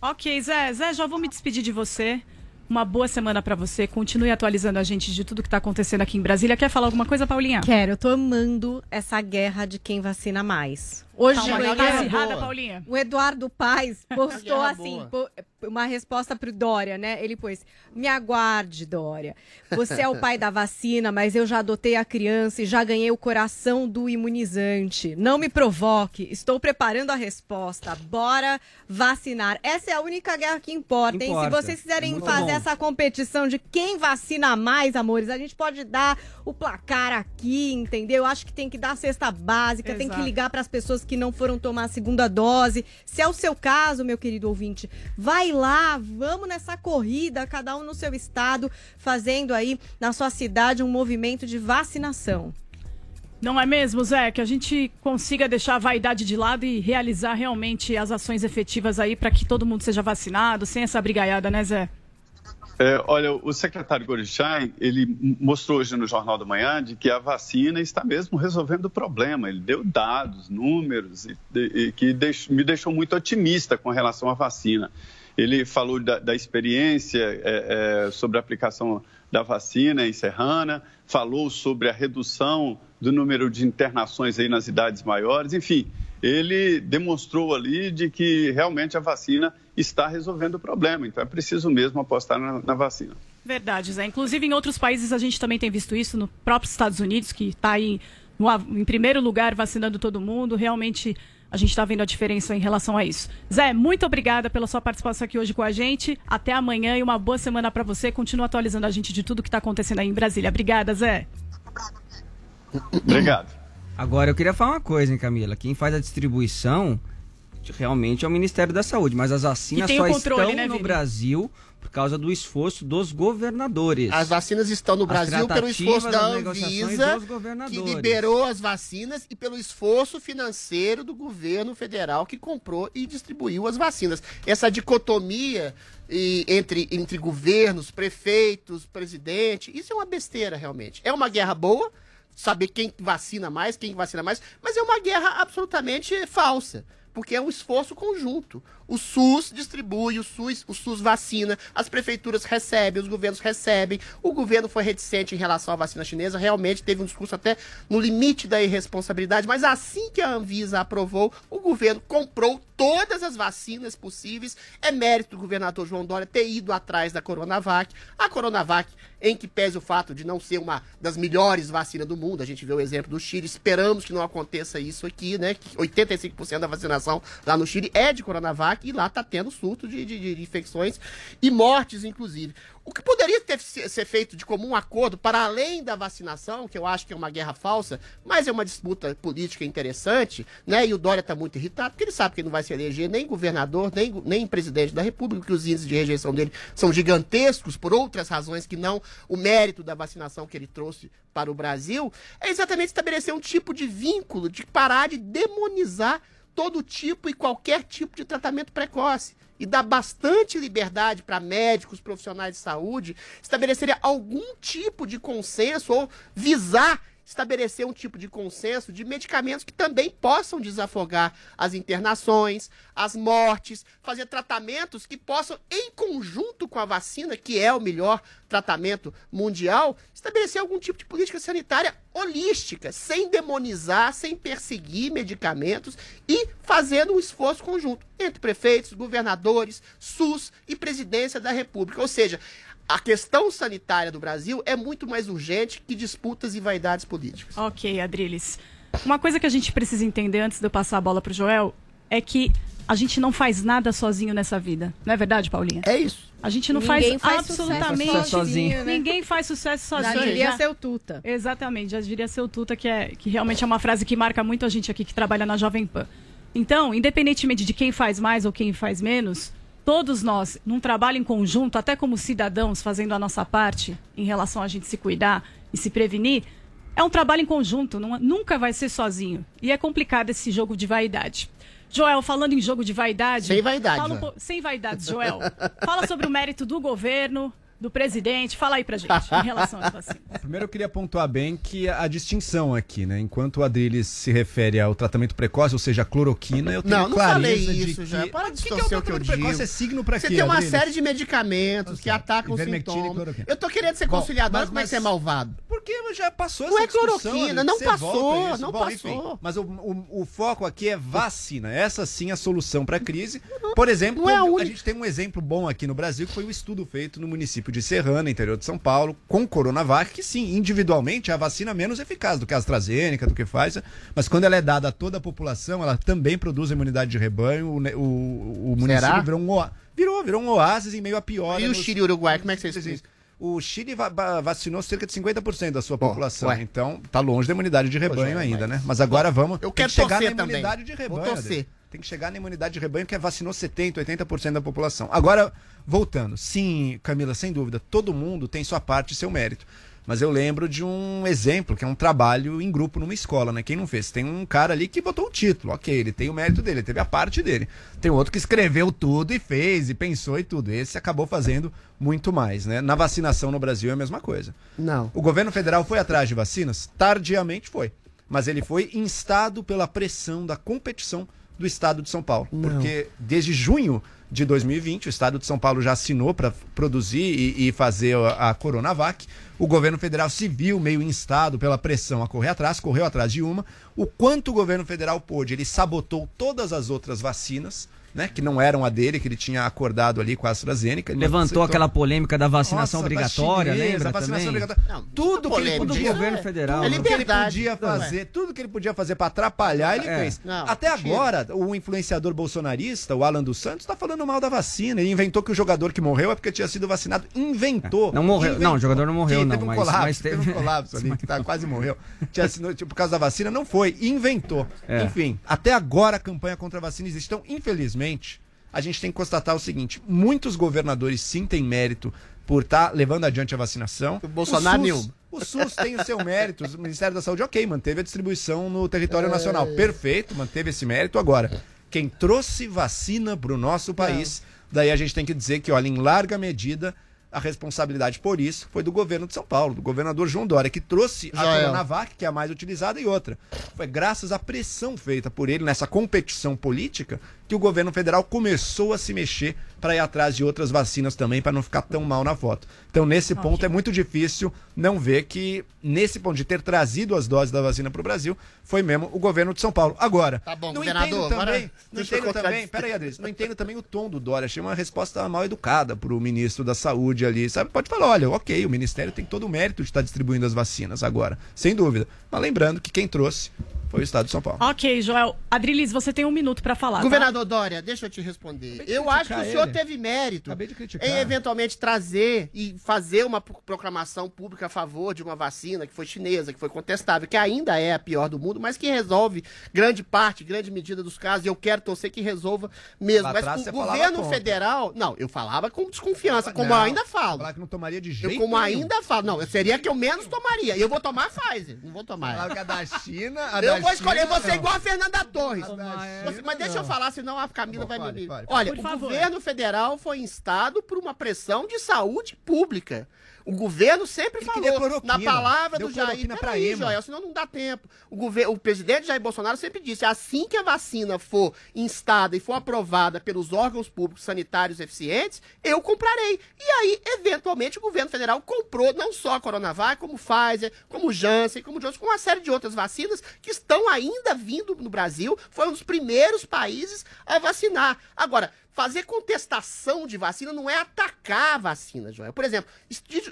Ok, Zé. Zé, já vou me despedir de você. Uma boa semana pra você. Continue atualizando a gente de tudo que tá acontecendo aqui em Brasília. Quer falar alguma coisa, Paulinha? Quero, eu tô amando essa guerra de quem vacina mais. Hoje Tá guerra acirrada, Paulinha. o Eduardo Paes postou assim, pô- uma resposta pro Dória, né? Ele pôs: Me aguarde, Dória. Você é o pai da vacina, mas eu já adotei a criança e já ganhei o coração do imunizante. Não me provoque, estou preparando a resposta. Bora vacinar. Essa é a única guerra que importa, hein? Importa. Se vocês quiserem Muito fazer bom. essa competição de quem vacina mais, amores, a gente pode dar o placar aqui, entendeu? Eu acho que tem que dar a cesta básica, tem que Exato. ligar para as pessoas que não foram tomar a segunda dose. Se é o seu caso, meu querido ouvinte, vai lá, vamos nessa corrida, cada um no seu estado, fazendo aí na sua cidade um movimento de vacinação. Não é mesmo, Zé? Que a gente consiga deixar a vaidade de lado e realizar realmente as ações efetivas aí para que todo mundo seja vacinado, sem essa brigaiada, né, Zé? É, olha, o secretário Gorischain, ele mostrou hoje no Jornal da Manhã de que a vacina está mesmo resolvendo o problema. Ele deu dados, números, e, e que deix- me deixou muito otimista com relação à vacina. Ele falou da, da experiência é, é, sobre a aplicação da vacina em Serrana, falou sobre a redução do número de internações aí nas idades maiores, enfim, ele demonstrou ali de que realmente a vacina está resolvendo o problema. Então é preciso mesmo apostar na, na vacina. Verdade, Zé. Inclusive em outros países a gente também tem visto isso, no próprio Estados Unidos, que está aí no em primeiro lugar vacinando todo mundo. Realmente a gente está vendo a diferença em relação a isso. Zé, muito obrigada pela sua participação aqui hoje com a gente. Até amanhã e uma boa semana para você. Continua atualizando a gente de tudo que está acontecendo aí em Brasília. Obrigada, Zé. Obrigado. Agora eu queria falar uma coisa, hein, Camila. Quem faz a distribuição realmente é o Ministério da Saúde, mas as vacinas só controle, estão né, no? Brasil por causa do esforço dos governadores. As vacinas estão no As Brasil pelo esforço da Anvisa, que liberou as vacinas, e pelo esforço financeiro do governo federal que comprou e distribuiu as vacinas. Essa dicotomia e, entre, entre governos, prefeitos, presidente, isso é uma besteira realmente. É uma guerra boa, saber quem vacina mais, quem vacina mais, mas é uma guerra absolutamente falsa. Porque é um esforço conjunto. O SUS distribui, o SUS, o SUS vacina, as prefeituras recebem, os governos recebem. O governo foi reticente em relação à vacina chinesa, realmente teve um discurso até no limite da irresponsabilidade, mas assim que a Anvisa aprovou, o governo comprou todas as vacinas possíveis. É mérito do governador João Dória ter ido atrás da Coronavac. A Coronavac, em que pese o fato de não ser uma das melhores vacinas do mundo, a gente vê o exemplo do Chile, esperamos que não aconteça isso aqui, né? Que 85% da vacinação lá no Chile é de Coronavac e lá tá tendo surto de, de- de infecções e mortes, inclusive. O que poderia ter se- ser feito de comum acordo para além da vacinação, que eu acho que é uma guerra falsa, mas é uma disputa política interessante, né? E o Dória tá muito irritado, porque ele sabe que ele não vai se eleger nem governador, nem, nem presidente da República, que os índices de rejeição dele são gigantescos por outras razões que não o mérito da vacinação que ele trouxe para o Brasil, é exatamente estabelecer um tipo de vínculo, de parar de demonizar todo tipo e qualquer tipo de tratamento precoce. E dar bastante liberdade para médicos, profissionais de saúde estabelecerem algum tipo de consenso ou visar estabelecer um tipo de consenso de medicamentos que também possam desafogar as internações, as mortes, fazer tratamentos que possam, em conjunto com a vacina, que é o melhor tratamento mundial, estabelecer algum tipo de política sanitária holística, sem demonizar, sem perseguir medicamentos e fazendo um esforço conjunto entre prefeitos, governadores, SUS e presidência da República. Ou seja, a questão sanitária do Brasil é muito mais urgente que disputas e vaidades políticas. Ok, Adriles. Uma coisa que a gente precisa entender antes de eu passar a bola pro Joel é que a gente não faz nada sozinho nessa vida. Não é verdade, Paulinha? É isso. A gente não Ninguém faz, faz sucesso absolutamente sozinho, né? Ninguém faz sucesso Já sozinho. diria Já- seu tuta. Exatamente, já diria seu tuta, que, é, que realmente é uma frase que marca muito a gente aqui que trabalha na Jovem Pan. Então, independentemente de quem faz mais ou quem faz menos, todos nós, num trabalho em conjunto, até como cidadãos, fazendo a nossa parte em relação a gente se cuidar e se prevenir, é um trabalho em conjunto, não- nunca vai ser sozinho. E é complicado esse jogo de vaidade. Joel, falando em jogo de vaidade. Sem vaidade, um Joel. po- sem vaidade, Joel. fala sobre o mérito do governo, do presidente. Fala aí pra gente em relação às vacinas. Primeiro eu queria pontuar bem que a, distinção aqui, né? Enquanto o Adriles se refere ao tratamento precoce, ou seja, a cloroquina, eu tenho Não, não falei de isso que... já. Para de que, que é o distorcer o que eu tratamento precoce? digo. É signo pra Você quê, tem uma Adriles? série de medicamentos que atacam Ivermectina e sintomas. cloroquina. Eu tô querendo ser conciliador, mas- como é que mas- você é malvado? Porque já passou Não essa é discussão, cloroquina, Adriles, não você passou, volta a isso. não Bom, passou. enfim, mas o, o- o foco aqui é vacina. Essa sim é a solução para a crise. Por exemplo, não é a a, gente tem um exemplo bom aqui no Brasil, que foi o estudo feito no município de Serrana, interior de São Paulo, com Coronavac, que sim, individualmente é a vacina menos eficaz do que a AstraZeneca, do que Pfizer, mas quando ela é dada a toda a população, ela também produz imunidade de rebanho. O, o, o município Será? virou um, oá- virou, virou um oásis em meio a pior. E o Chile e o Uruguai, como é que você explica? O Chile va- va- vacinou cerca de 50% da sua população. ué. Então, tá longe da imunidade de rebanho é, ainda, mas- né? Mas agora vamos. Eu quero que chegar na também. imunidade de Vou rebanho. torcer. Tem que chegar na imunidade de rebanho, que é vacinou 70%, 80% da população. Agora, voltando. Sim, Camila, sem dúvida, todo mundo tem sua parte e seu mérito. Mas eu lembro de um exemplo, que é um trabalho em grupo numa escola, né? Quem não fez? Tem um cara ali que botou o título, ok, ele tem o mérito dele, ele teve a parte dele. Tem outro que escreveu tudo e fez, e pensou e tudo. Esse acabou fazendo muito mais, né? Na vacinação no Brasil é a mesma coisa. Não. O governo federal foi atrás de vacinas? Tardiamente foi. Mas ele foi instado pela pressão da competição do estado de São Paulo. Não. Porque desde junho de 2020. O estado de São Paulo já assinou para produzir e, e fazer a, Coronavac. O governo federal se viu meio instado pela pressão a correr atrás, correu atrás de uma. O quanto o governo federal pôde, ele sabotou todas as outras vacinas. Né, que não eram a dele, que ele tinha acordado ali com a AstraZeneca. Não Levantou aquela polêmica da vacinação Nossa, obrigatória, chinesa, lembra a vacinação também? obrigatória. tudo que ele polêmica, podia, isso governo federal, tudo que ele podia Não, fazer, tudo que ele podia fazer para atrapalhar, ele É. fez. Não, Até agora, o influenciador bolsonarista, o Alan dos Santos, tá falando mal da vacina. Ele inventou que o jogador que morreu é porque tinha sido vacinado. Inventou. Não morreu. Inventou. Não, o jogador não morreu, Sim, não, Teve um mas- colapso, mas teve... teve- um colapso ali, que tá, quase morreu. Tinha sido, tipo, por causa da vacina, não foi. Inventou. É. Enfim, até agora a campanha contra a vacina existe. Então, infelizmente, a gente tem que constatar o seguinte: muitos governadores sim têm mérito por estar levando adiante a vacinação. O Bolsonaro SUS, nenhum. O SUS tem o seu mérito. O Ministério da Saúde, ok, manteve a distribuição no território É. nacional. Perfeito, manteve esse mérito. Agora, quem trouxe vacina para o nosso país, daí a gente tem que dizer que, olha, em larga medida, a responsabilidade por isso foi do governo de São Paulo, do governador João Dória, que trouxe a Joel. Coronavac, que é a mais utilizada, e outra. Foi graças à pressão feita por ele nessa competição política que o governo federal começou a se mexer para ir atrás de outras vacinas também, para não ficar tão mal na foto. Então, nesse ponto, é muito difícil não ver que, nesse ponto de ter trazido as doses da vacina para o Brasil, foi mesmo o governo de São Paulo. Agora, Tá bom, não governador, entendo também, não entendo também, peraí, Adriles, não entendo também o tom do Dória. Achei uma resposta mal educada pro ministro da Saúde ali, sabe? Pode falar, olha, ok, o ministério tem todo o mérito de estar distribuindo as vacinas agora, sem dúvida. Mas lembrando que quem trouxe foi o Estado de São Paulo. Ok, Joel. Adrilis, você tem um minuto pra falar. tá? Governador Dória, deixa eu te responder. Eu acho que o senhor ele. teve mérito em eventualmente trazer e fazer uma pro- proclamação pública a favor de uma vacina que foi chinesa, que foi contestável, que ainda é a pior do mundo, mas que resolve grande parte, grande medida dos casos, e eu quero torcer que resolva mesmo. Lá mas atrás o falava governo contra. federal. Não, eu falava com desconfiança, como Não, eu ainda falo. Falar que não tomaria de Eu jeito como nenhum. ainda falo. Não, eu seria a que eu menos tomaria. E eu vou tomar a Pfizer. Não vou tomar. Falar que a da China, a eu da vou escolher você não. igual a Fernanda Torres. Você- mas deixa eu falar, senão a Camila vai me. Olha, o governo federal foi instado por uma pressão de saúde pública. O governo sempre Ele queria falou, na palavra do Jair. Peraí. Joel, senão não dá tempo. O, gover- o presidente Jair Bolsonaro sempre disse: assim que a vacina for instada e for aprovada pelos órgãos públicos sanitários eficientes, eu comprarei. E aí, eventualmente, o governo federal comprou não só a Coronavac, como Pfizer, como Janssen, como Johnson, com uma série de outras vacinas que estão ainda vindo no Brasil. Foi um dos primeiros países a vacinar. Agora, fazer contestação de vacina não é atacar a vacina, Joel. Por exemplo,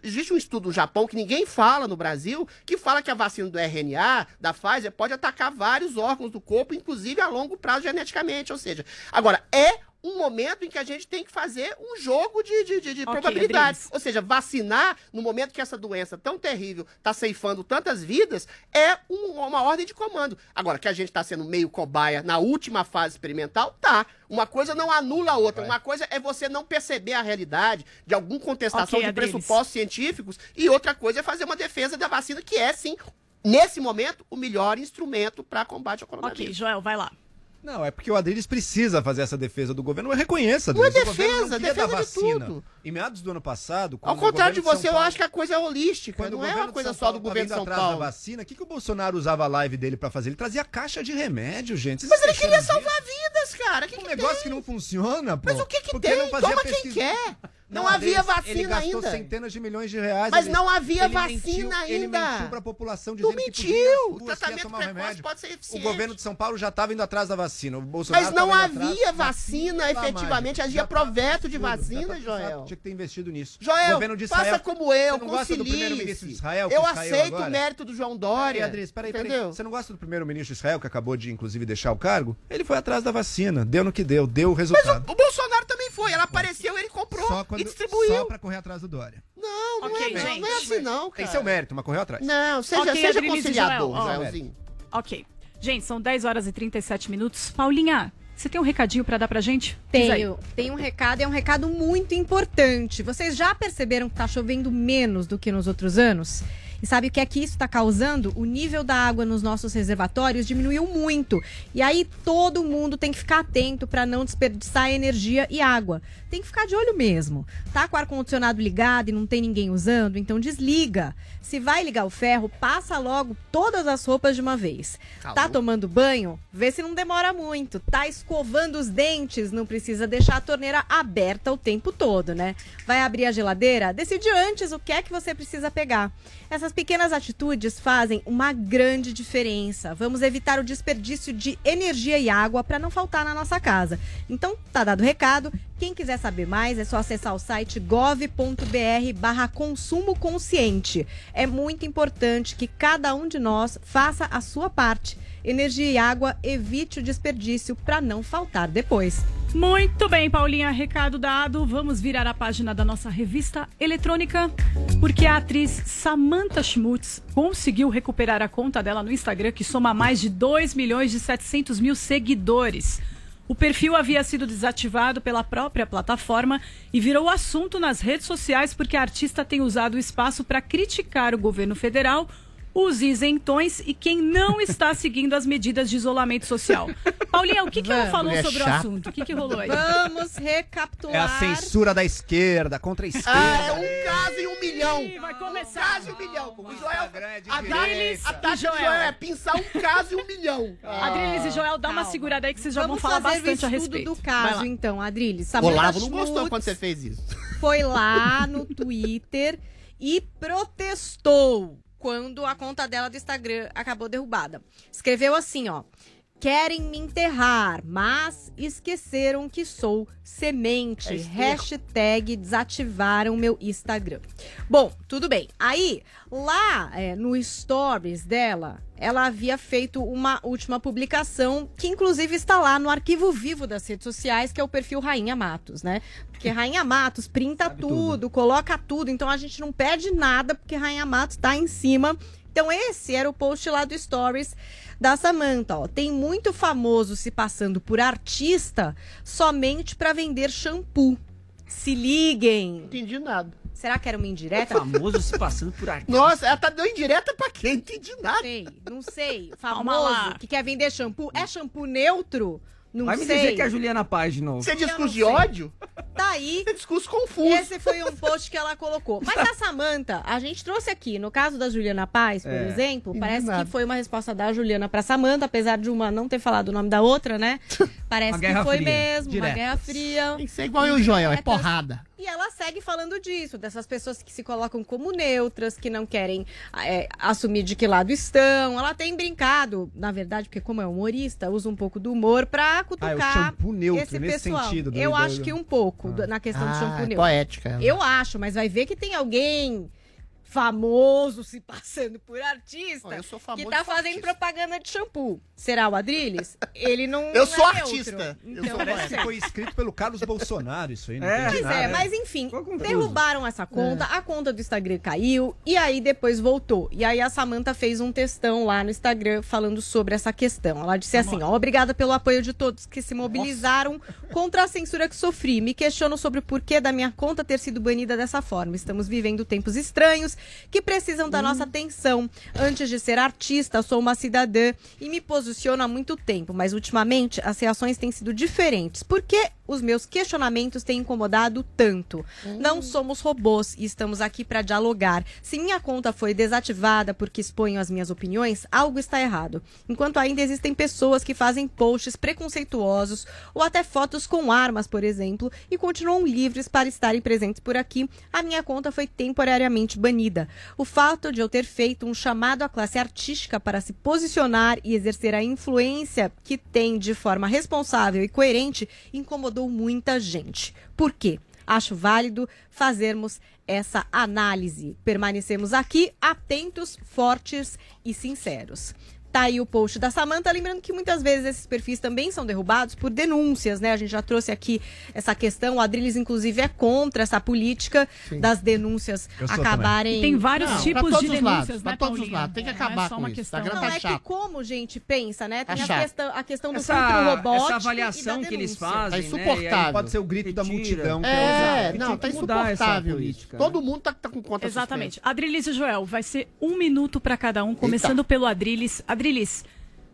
existe- um estudo no Japão que ninguém fala no Brasil, que fala que a vacina do RNA, da Pfizer, pode atacar vários órgãos do corpo, inclusive a longo prazo geneticamente. Ou seja, agora, é um momento em que a gente tem que fazer um jogo de, de, de- de Ok, probabilidades. Ou seja, vacinar no momento que essa doença tão terrível está ceifando tantas vidas é um- uma ordem de comando. Agora, que a gente está sendo meio cobaia na última fase experimental, tá. Uma coisa não anula a outra. Uma coisa é você não perceber a realidade de alguma contestação Ok, de Adriles. pressupostos científicos e outra coisa é fazer uma defesa da vacina que é, sim, nesse momento, o melhor instrumento para combate ao coronavírus. Ok, Joel, vai lá. Não, é porque o Adriles precisa fazer essa defesa do governo. Eu reconheço, Não é Adriles. o governo defesa, defesa de vacina. tudo. Em meados do ano passado, Ao contrário de você, eu Paulo- acho que a coisa é holística. Quando não é uma coisa só do tá governo de São atrás Paulo. da vacina, o que, que o Bolsonaro usava a live dele pra fazer? Ele trazia caixa de remédio, gente. Vocês Mas ele queria salvar vidas, cara. Que Um que negócio tem? que não funciona, pô. Mas o que que Porque tem? não Toma quem pesquisa- quer. Não, havia vacina ele gastou ainda. centenas de milhões de reais. Mas ele- não havia ele vacina mentiu- Ele ainda. mentiu pra população Não dizendo que mentiu. podia ir às O que tratamento tomar precoce remédio. pode ser O eficiente. governo de São Paulo já estava indo atrás da vacina. O Bolsonaro Mas não havia vacina efetivamente, havia proveto de vacina, já Joel. Tinha que ter investido nisso. Joel, Governo de faça como eu, não concilie-se. Israel? que Eu aceito agora? o mérito do João Dória. Peraí, Adriles, peraí, peraí. Você não gosta do primeiro-ministro de Israel, que acabou de, inclusive, deixar o cargo? Ele foi atrás da vacina, deu no que deu, deu o resultado. O Bolsonaro também foi. Ela apareceu, ele comprou Só, quando, e distribuiu. só pra correr atrás do Dória. Não, não, Ok, é, não, gente. não é assim não, cara. Tem seu mérito, mas correu atrás. Não, seja, Ok, seja e conciliador. Joelzinho. Ok. Gente, são 10 horas e 37 minutos. Paulinha, você tem um recadinho pra dar pra gente? Tenho, tem um recado, é um recado muito importante. Vocês já perceberam que tá chovendo menos do que nos outros anos? E sabe o que é que isso está causando? O nível da água nos nossos reservatórios diminuiu muito. E aí todo mundo tem que ficar atento para não desperdiçar energia e água. Tem que ficar de olho mesmo. Tá com o ar-condicionado ligado e não tem ninguém usando, então desliga. Se vai ligar o ferro, passa logo todas as roupas de uma vez. Tá tomando banho? Vê se não demora muito. Tá escovando os dentes? Não precisa deixar a torneira aberta o tempo todo, né? Vai abrir a geladeira? Decide antes o que é que você precisa pegar. Essas pequenas atitudes fazem uma grande diferença. Vamos evitar o desperdício de energia e água para não faltar na nossa casa. Então, tá dado o recado. Quem quiser saber mais, é só acessar o site gov.br barra consumo consciente. É muito importante que cada um de nós faça a sua parte. Energia e água, evite o desperdício para não faltar depois. Muito bem, Paulinha, recado dado. Vamos virar a página da nossa revista eletrônica, porque a atriz Samantha Schmutz conseguiu recuperar a conta dela no Instagram, que soma mais de 2 milhões e 700 mil seguidores. O perfil havia sido desativado pela própria plataforma e virou assunto nas redes sociais porque a artista tem usado o espaço para criticar o governo federal, os isentões e quem não está seguindo as medidas de isolamento social. Paulinha, o que, que ela falou sobre o chata. assunto? O que, que rolou aí? Vamos recapitular. É a censura da esquerda, contra a esquerda. Ah, é um caso em um milhão. vai começar. Um caso em um milhão. O Joel, a, direita. a taxa Joel. de Joel é pinçar um caso em um milhão. Adriles e Joel, dá uma Calma. segurada aí que vocês já Vamos vão falar fazer bastante o a respeito. do caso, então, Adriles. O Samantha Olavo não gostou quando você fez isso. Foi lá no Twitter e protestou quando a conta dela do Instagram acabou derrubada. Escreveu assim, ó. Querem me enterrar, mas esqueceram que sou semente. É. Hashtag desativaram meu Instagram. Bom, tudo bem. Aí, lá é, no Stories dela, ela havia feito uma última publicação, que inclusive está lá no arquivo vivo das redes sociais, que é o perfil Rainha Matos, né? Porque Rainha Matos printa tudo, coloca tudo, então a gente não perde nada, porque Rainha Matos tá em cima. Então, esse era o post lá do Stories da Samantha, ó. Tem muito famoso se passando por artista somente para vender shampoo. Se liguem. Não entendi nada. Será que era uma indireta? Famoso se passando por artista. Nossa, ela tá dando indireta pra quem? Não entendi nada. Sei, não sei. Famoso que quer vender shampoo. É shampoo neutro? Não Vai me sei. dizer que é a Juliana Paz de novo. Você é discurso de ódio? Tá aí. É discurso confuso. Esse foi um post que ela colocou. Mas a Samantha, a gente trouxe aqui, no caso da Juliana Paz, por É. exemplo, parece nada. que foi uma resposta da Juliana pra Samantha, apesar de uma não ter falado o nome da outra, né? Parece Uma que foi fria, mesmo, uma direto. guerra fria. Que ser igual eu e o Joel, é Diretas. porrada. E ela segue falando disso, dessas pessoas que se colocam como neutras, que não querem é, assumir de que lado estão. Ela tem brincado, na verdade, porque como é humorista, usa um pouco do humor pra cutucar Ah, é o shampoo neutro, esse nesse pessoal. sentido do- Eu do- acho que um pouco, do- na questão do Ah, shampoo é neutro. poética ela. Eu acho, mas vai ver que tem alguém famoso se passando por artista Ó, eu sou famoso que tá fazendo artista. propaganda de shampoo. Será o Adrilles? Ele não Eu não sou é artista. neutro. Eu Então, sou Parece que foi escrito pelo Carlos Bolsonaro isso aí, não É. Pois é, mas enfim, derrubaram essa conta, a conta do Instagram caiu e aí depois voltou. E aí a Samantha fez um textão lá no Instagram falando sobre essa questão. Ela disse assim, ó, obrigada pelo apoio de todos que se mobilizaram contra a censura que sofri. Me questiono sobre o porquê da minha conta ter sido banida dessa forma. Estamos vivendo tempos estranhos que precisam da nossa atenção. Antes de ser artista, sou uma cidadã e me posiciono há muito tempo, mas ultimamente as reações têm sido diferentes. Por que os meus questionamentos têm incomodado tanto? Não somos robôs e estamos aqui para dialogar. Se minha conta foi desativada porque exponho as minhas opiniões, algo está errado. Enquanto ainda existem pessoas que fazem posts preconceituosos ou até fotos com armas, por exemplo, e continuam livres para estarem presentes por aqui, a minha conta foi temporariamente banida. O fato de eu ter feito um chamado à classe artística para se posicionar e exercer a influência que tem de forma responsável e coerente incomodou muita gente. Por quê? Acho válido fazermos essa análise. Permanecemos aqui atentos, fortes e sinceros. Tá aí o post da Samanta, lembrando que muitas vezes esses perfis também são derrubados por denúncias, né? A gente já trouxe aqui essa questão, o Adriles inclusive é contra essa política Sim. das denúncias acabarem... E tem vários Não, tipos de denúncias, lados, né, pra todos os lados. Tem que É, acabar é só com isso. questão. Instagram Não, tá é chato. que como gente pensa, né? Tem Tá a, questão, a questão do Essa, filtro robótico essa e avaliação da que eles fazem, Tá né? insuportável. Aí Pode ser o grito da retira. multidão. que É, Exato. não, tá insuportável isso. política, né? Todo mundo tá, tá com conta Exatamente. Adrilis e Joel, vai ser um minuto para cada um, começando pelo Adrilis. Adrilis,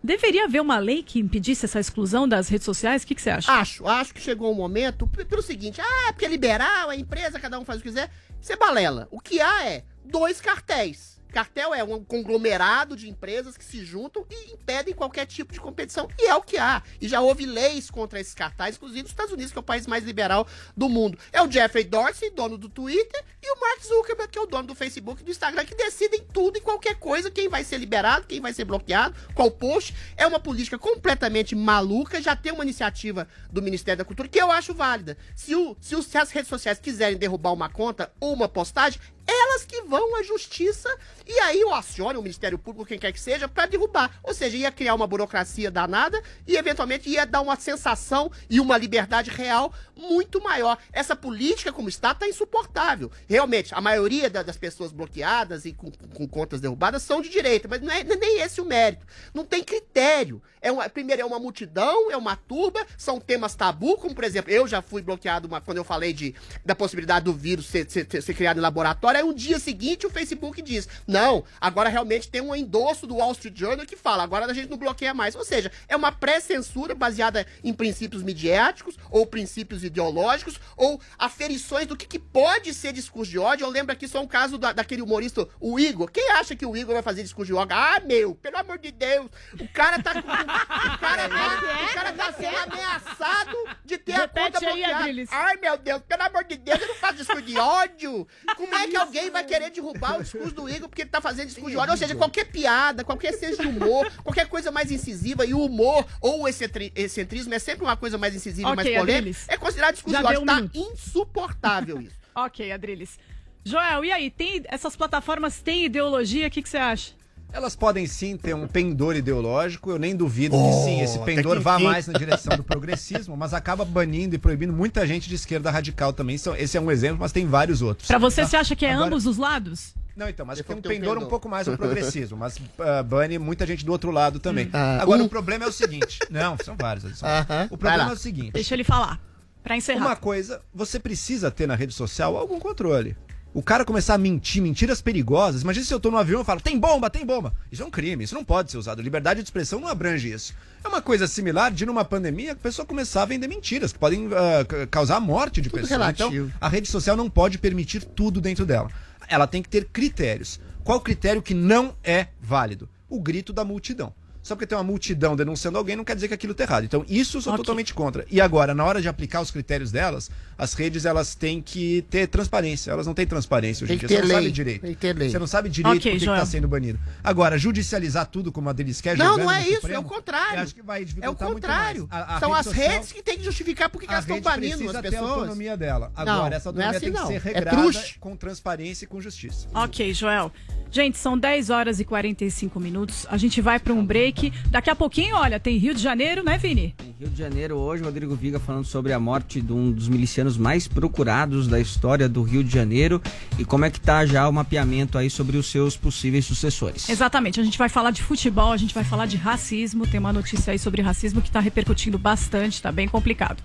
deveria haver uma lei que impedisse essa exclusão das redes sociais? O que, que você acha? Acho, acho que chegou o momento, p- pelo seguinte, ah, é porque é liberal, é empresa, cada um faz o que quiser. Você balela. O que há é dois cartéis. Cartel é um conglomerado de empresas que se juntam e impedem qualquer tipo de competição. E é o que há. E já houve leis contra esses cartéis, inclusive nos Estados Unidos, que é o país mais liberal do mundo. É o Jeffrey Dorsey, dono do Twitter, e o Mark Zuckerberg, que é o dono do Facebook e do Instagram, que decidem tudo e qualquer coisa, quem vai ser liberado, quem vai ser bloqueado, qual post. É uma política completamente maluca. Já tem uma iniciativa do Ministério da Cultura que eu acho válida. Se, o, se, se as redes sociais quiserem derrubar uma conta ou uma postagem, elas que vão à justiça e aí o acione o Ministério Público, quem quer que seja, para derrubar. Ou seja, ia criar uma burocracia danada e eventualmente ia dar uma sensação e uma liberdade real muito maior. Essa política como está tá insuportável. Realmente, a maioria da- das pessoas bloqueadas e com, com contas derrubadas são de direita, mas não é nem esse o mérito. Não tem critério. É uma, primeiro, é uma multidão, é uma turba, são temas tabu, como por exemplo, eu já fui bloqueado uma- quando eu falei de, da possibilidade do vírus ser, ser- ser- ser criado em laboratório. Aí um dia seguinte o Facebook diz: não, agora realmente tem um endosso do Wall Street Journal que fala, agora a gente não bloqueia mais. Ou seja, é uma pré-censura baseada em princípios midiáticos ou princípios ideológicos ou aferições do que, que pode ser discurso de ódio. Eu lembro aqui só um caso da- daquele humorista, o Igor. Quem acha que o Igor vai fazer discurso de ódio? Ah, meu, pelo amor de Deus, o cara tá com. O cara tá, o cara tá sendo ameaçado de ter a Repete conta aí, bloqueada. Adriles. Ai, meu Deus, pelo amor de Deus, eu não faço discurso de ódio. Como é que alguém vai querer derrubar o discurso do Igor porque ele tá fazendo discurso de ódio? Ou seja, qualquer piada, qualquer senso de humor, qualquer coisa mais incisiva, e o humor ou o excentri- excentrismo é sempre uma coisa mais incisiva e Ok, mais polêmica, Adriles. é considerado discurso Já de ódio. um Tá minuto. insuportável isso. Ok, Adrilis. Joel, e aí? Tem, essas plataformas têm ideologia? O que, que você acha? Elas podem sim ter um pendor ideológico, eu nem duvido que sim, esse Oh, pendor vá mais na direção do progressismo, mas acaba banindo e proibindo muita gente de esquerda radical também. Esse é um exemplo, mas tem vários outros. Pra você, Tá? você acha que é Agora- ambos os lados? Não, então, mas Ele tem um um pendor um pendor. pouco mais no progressismo, mas uh, bane muita gente do outro lado também. Ah, Agora, um- o problema é o seguinte. Não, são vários. São vários. Aham, O vai problema é o seguinte. Deixa ele falar. Pra encerrar. Uma coisa, você precisa ter na rede social algum controle. O cara começar a mentir, mentiras perigosas. Imagina se eu tô no avião e falo, tem bomba, tem bomba. Isso é um crime, isso não pode ser usado. Liberdade de expressão não abrange isso. É uma coisa similar de numa pandemia a pessoa começar a vender mentiras, que podem ca- causar a morte de Tudo pessoas. relativo. Então, a rede social não pode permitir tudo dentro dela. Ela tem que ter critérios. Qual critério que não é válido? O grito da multidão. Só porque tem uma multidão denunciando alguém não quer dizer que aquilo tá errado. Então, isso eu sou Ok. totalmente contra. E agora, na hora de aplicar os critérios delas, as redes elas têm que ter transparência. Elas não têm transparência hoje em dia. Você ter não sabe direito. Tem que ter lei. Você não sabe direito Ok, por que está sendo banido. Agora, judicializar tudo como a deles quer Não, não é isso, Supremo, é o contrário. acho que vai É o contrário. mais. A- a São rede as social- redes que têm que justificar por que elas estão banindo as ter a pessoas. autonomia dela. Agora, Não, essa é autonomia assim, tem que não. ser É regrada truche. com transparência e com justiça. Ok, Joel. Gente, são 10 horas e 45 minutos. A gente vai pra um break. Daqui a pouquinho, olha, tem Rio de Janeiro, né, Vini? Em Rio de Janeiro, hoje, Rodrigo Viga falando sobre a morte de um dos milicianos mais procurados da história do Rio de Janeiro e como é que tá já o mapeamento aí sobre os seus possíveis sucessores. Exatamente. A gente vai falar de futebol, a gente vai falar de racismo. Tem uma notícia aí sobre racismo que tá repercutindo bastante, tá bem complicado.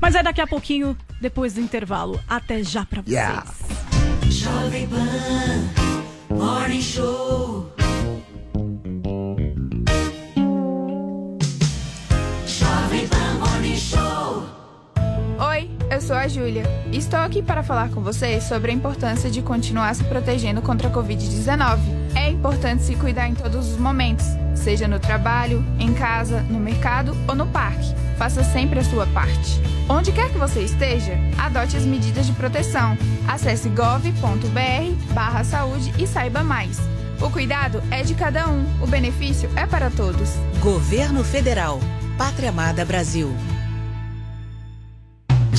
Mas é daqui a pouquinho, depois do intervalo. Até já pra vocês. Yeah. Jovem Pan Morning Show. Oi, eu sou a Júlia. Estou aqui para falar com vocês sobre a importância de continuar se protegendo contra a Covid-19. É importante se cuidar em todos os momentos, seja no trabalho, em casa, no mercado ou no parque. Faça sempre a sua parte. Onde quer que você esteja, adote as medidas de proteção. Acesse gov.br saúde e saiba mais. O cuidado é de cada um, o benefício é para todos. Governo Federal. Pátria Amada Brasil.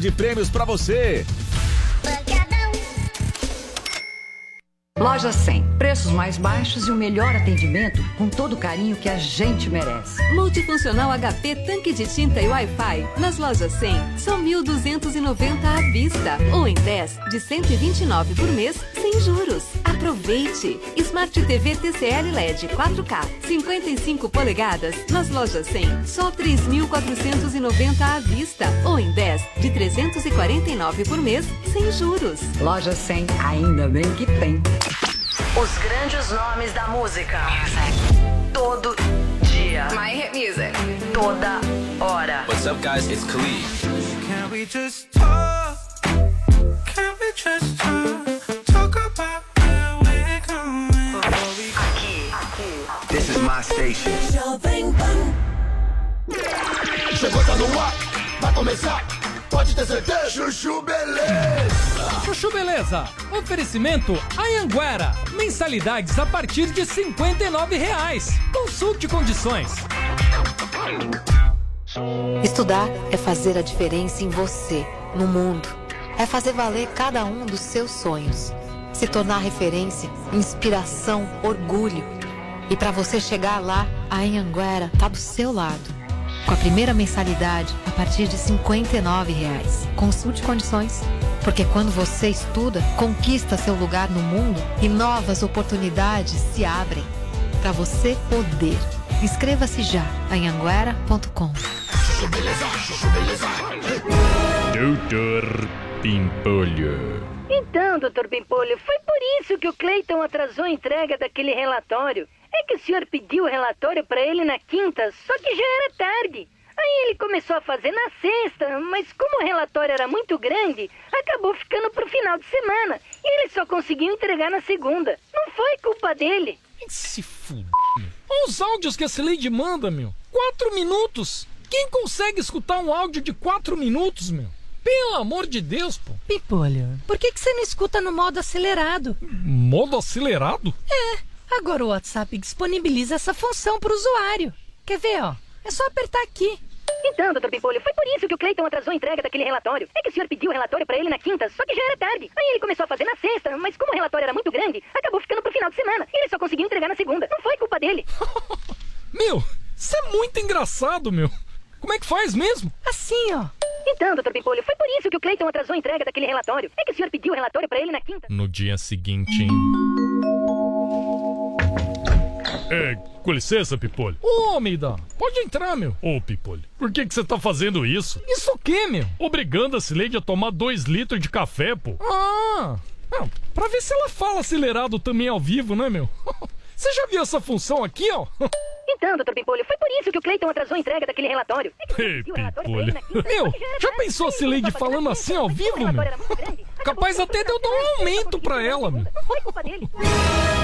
de prêmios pra você. Loja 100. Preços mais baixos e o melhor atendimento com todo o carinho que a gente merece. Multifuncional HP tanque de tinta e Wi-Fi. Nas lojas 100, só 1.290 à vista. Ou em 10, de 129 por mês, sem juros. Aproveite! Smart TV TCL LED 4K, 55 polegadas. Nas lojas 100, só 3.490 à vista. Ou em 10, de 349 por mês, sem juros. Loja 100, ainda bem que tem. Os grandes nomes da música. Todo dia. My hit music. Toda hora. What's up, guys? It's Khalid. Can we just talk? Can we just talk? Talk about where we're going. Aqui. Aqui. This is my station. Chegou, tá no ar. Vai começar. Pode ter certeza. Chuchu Beleza. Chuchu Beleza. Oferecimento Anhanguera. Mensalidades a partir de 59 reais. Consulte condições. Estudar é fazer a diferença em você, no mundo. É fazer valer cada um dos seus sonhos. Se tornar referência, inspiração, orgulho. E para você chegar lá, a Anhanguera tá do seu lado. Com a primeira mensalidade a partir de 59 reais. Consulte condições. Porque quando você estuda, conquista seu lugar no mundo e novas oportunidades se abrem. Para você poder. Inscreva-se já em anguera.com. Doutor Pimpolho. Então, doutor Pimpolho, foi por isso que o Cleiton atrasou a entrega daquele relatório. É que o senhor pediu o relatório para ele na quinta, só que já era tarde. Aí ele começou a fazer na sexta, mas como o relatório era muito grande, acabou ficando pro final de semana. E ele só conseguiu entregar na segunda. Não foi culpa dele. Se fuder. Olha os áudios que a Slade manda, meu. Quatro minutos. Quem consegue escutar um áudio de quatro minutos, meu? Pelo amor de Deus, pô. Pipolho, por que, que você não escuta no modo acelerado? Modo acelerado? É, agora o WhatsApp disponibiliza essa função pro usuário. Quer ver, ó? É só apertar aqui. Então, doutor Pimpolho, foi por isso que o Cleiton atrasou a entrega daquele relatório. É que o senhor pediu o relatório para ele na quinta, só que já era tarde. Aí ele começou a fazer na sexta, mas como o relatório era muito grande, acabou ficando pro final de semana. E ele só conseguiu entregar na segunda. Não foi culpa dele. Meu, isso é muito engraçado, meu. Como é que faz mesmo? Assim, ó. Então, doutor Pimpolho, foi por isso que o Cleiton atrasou a entrega daquele relatório. É que o senhor pediu o relatório para ele na quinta. No dia seguinte, hein? É, com licença, Pipolho. Ô, Almeida, pode entrar, meu. Ô, Pipolho, por que que você tá fazendo isso? Isso o quê, meu? Obrigando a Cileide a tomar dois litros de café, pô. Ah, não, pra ver se ela fala acelerado também ao vivo, né, meu? Você já viu essa função aqui, ó? Então, doutor Pimpolho, foi por isso que o Cleiton atrasou a entrega daquele relatório. É Ei, Pimpolho. Meu, já pensou a Aí ele Cileide começou a fazer falando assim ao vivo, meu? Capaz até de eu dar um aumento pra ela, meu. Não foi culpa dele.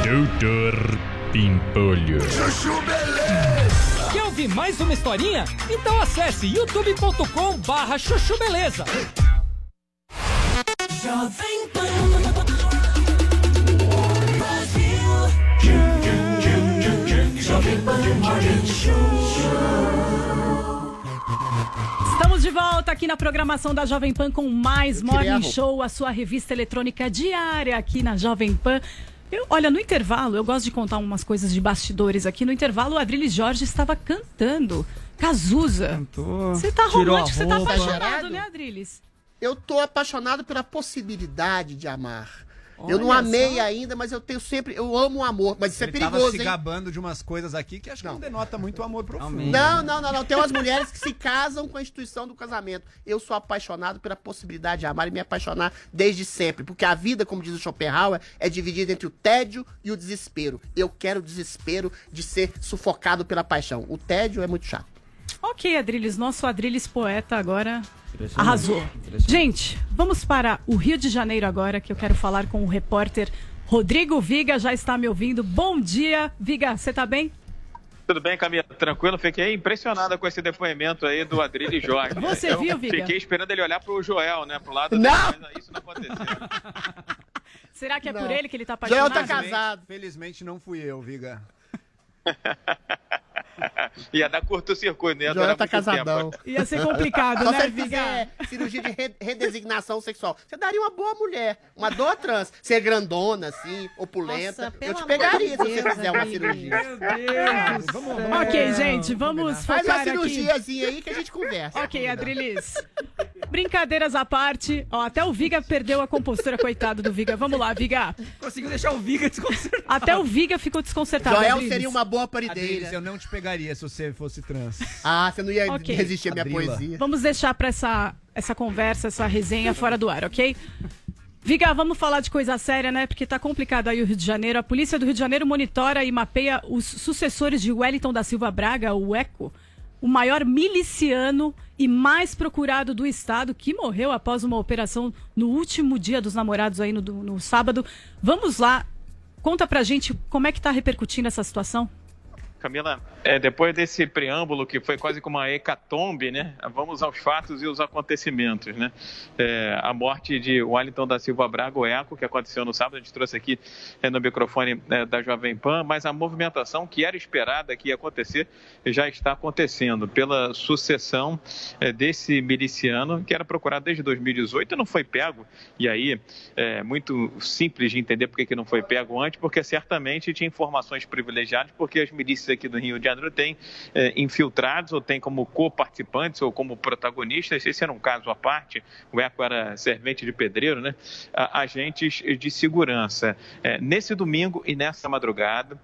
Doutor Pimpolho. Chuchu Beleza. Quer ouvir mais uma historinha? Então acesse youtube.com barra chuchu beleza. Jovem Pan. Estamos de volta aqui na programação da Jovem Pan com mais Morning. Show, a sua revista eletrônica diária aqui na Jovem Pan. Eu- olha, no intervalo, eu gosto de contar umas coisas de bastidores aqui. No intervalo, o Adriles Jorge estava cantando Cazuza. Você tá romântico, você tá apaixonado, né, Adriles? Eu tô apaixonado pela possibilidade de amar. Eu não Olha amei só. ainda, mas eu tenho sempre. Eu amo o amor. Mas isso Ele é tava perigoso, se hein? gabando de umas coisas aqui que acho que não denota muito amor profundo. Não, não, não, não. Tem umas mulheres que se casam com a instituição do casamento. Eu sou apaixonado pela possibilidade de amar e me apaixonar desde sempre. Porque a vida, como diz o Schopenhauer, é dividida entre o tédio e o desespero. Eu quero o desespero de ser sufocado pela paixão. O tédio é muito chato. Ok, Adriles, nosso Adriles poeta agora Arrasou. Gente, vamos para o Rio de Janeiro agora, que eu quero falar com o repórter Rodrigo Viga. Já está me ouvindo. Bom dia, Viga. Você tá bem? Tudo bem, Camila? Tranquilo? Fiquei impressionada com esse depoimento aí do Adrilho Jorge. Você viu, Viga? Fiquei esperando ele olhar pro Joel, né? Pro lado Não! dele, mas isso não aconteceu. Será que é Não. por ele que ele tá Joel apaixonado? tá casado. Felizmente não fui eu, Viga. Ia dar curto-circuito, ia Joel durar tá casadão. tempo. Ia ser complicado, Só né, se fizer cirurgia de re- redesignação sexual. Você daria uma boa mulher. Uma dor trans. Ser grandona, assim, opulenta. Nossa, eu te pegaria se você Deus, fizer uma amigo. cirurgia. Ok, gente, vamos Faz uma focar aqui. cirurgiazinha aí que a gente conversa. Ok, Adrilis. Brincadeiras à parte. Ó, até o Viga perdeu a compostura, coitado do Viga. Vamos lá, Viga. Conseguiu deixar o Viga desconcertado. Até o Viga ficou desconcertado. Joel Adrilis. seria uma boa Adriles, parideira. eu não te pegaria se você fosse trans. Ah, você não ia Ok. resistir à minha Adrila. poesia. Vamos deixar pra essa, essa conversa, essa resenha fora do ar, ok? Viga, vamos falar de coisa séria, né? Porque tá complicado aí o Rio de Janeiro. A polícia do Rio de Janeiro monitora e mapeia os sucessores de Wellington da Silva Braga, o ECO, o maior miliciano e mais procurado do estado, que morreu após uma operação no último dia dos namorados aí no, no sábado. Vamos lá. Conta pra gente como é que tá repercutindo essa situação. Camila, é, depois desse preâmbulo que foi quase como uma hecatombe, né? Vamos aos fatos e os acontecimentos, né? É, a morte de Wellington da Silva Braga, o Eco, que aconteceu no sábado, a gente trouxe aqui é, no microfone é, da Jovem Pan, mas a movimentação que era esperada que ia acontecer já está acontecendo pela sucessão é, desse miliciano que era procurado desde 2018 e não foi pego. E aí é muito simples de entender por que que não foi pego antes, porque certamente tinha informações privilegiadas, porque as milícias aqui do Rio de Janeiro têm é, infiltrados ou têm como co-participantes ou como protagonistas, esse era um caso à parte, o Eco era servente de pedreiro, né? Agentes de segurança. É, nesse domingo e nessa madrugada,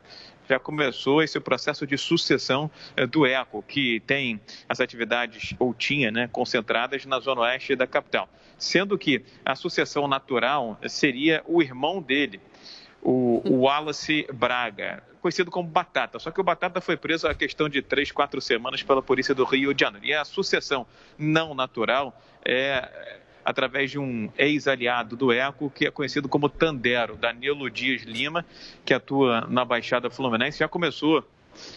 já começou esse processo de sucessão eh, do ECO, que tem as atividades, ou tinha, né, concentradas na zona oeste da capital. Sendo que a sucessão natural seria o irmão dele, o Wallace Braga, conhecido como Batata. Só que o Batata foi preso há questão de três, quatro semanas pela polícia do Rio de Janeiro. E a sucessão não natural é através de um ex-aliado do ECO, que é conhecido como Tandero, Danilo Dias Lima, que atua na Baixada Fluminense, já começou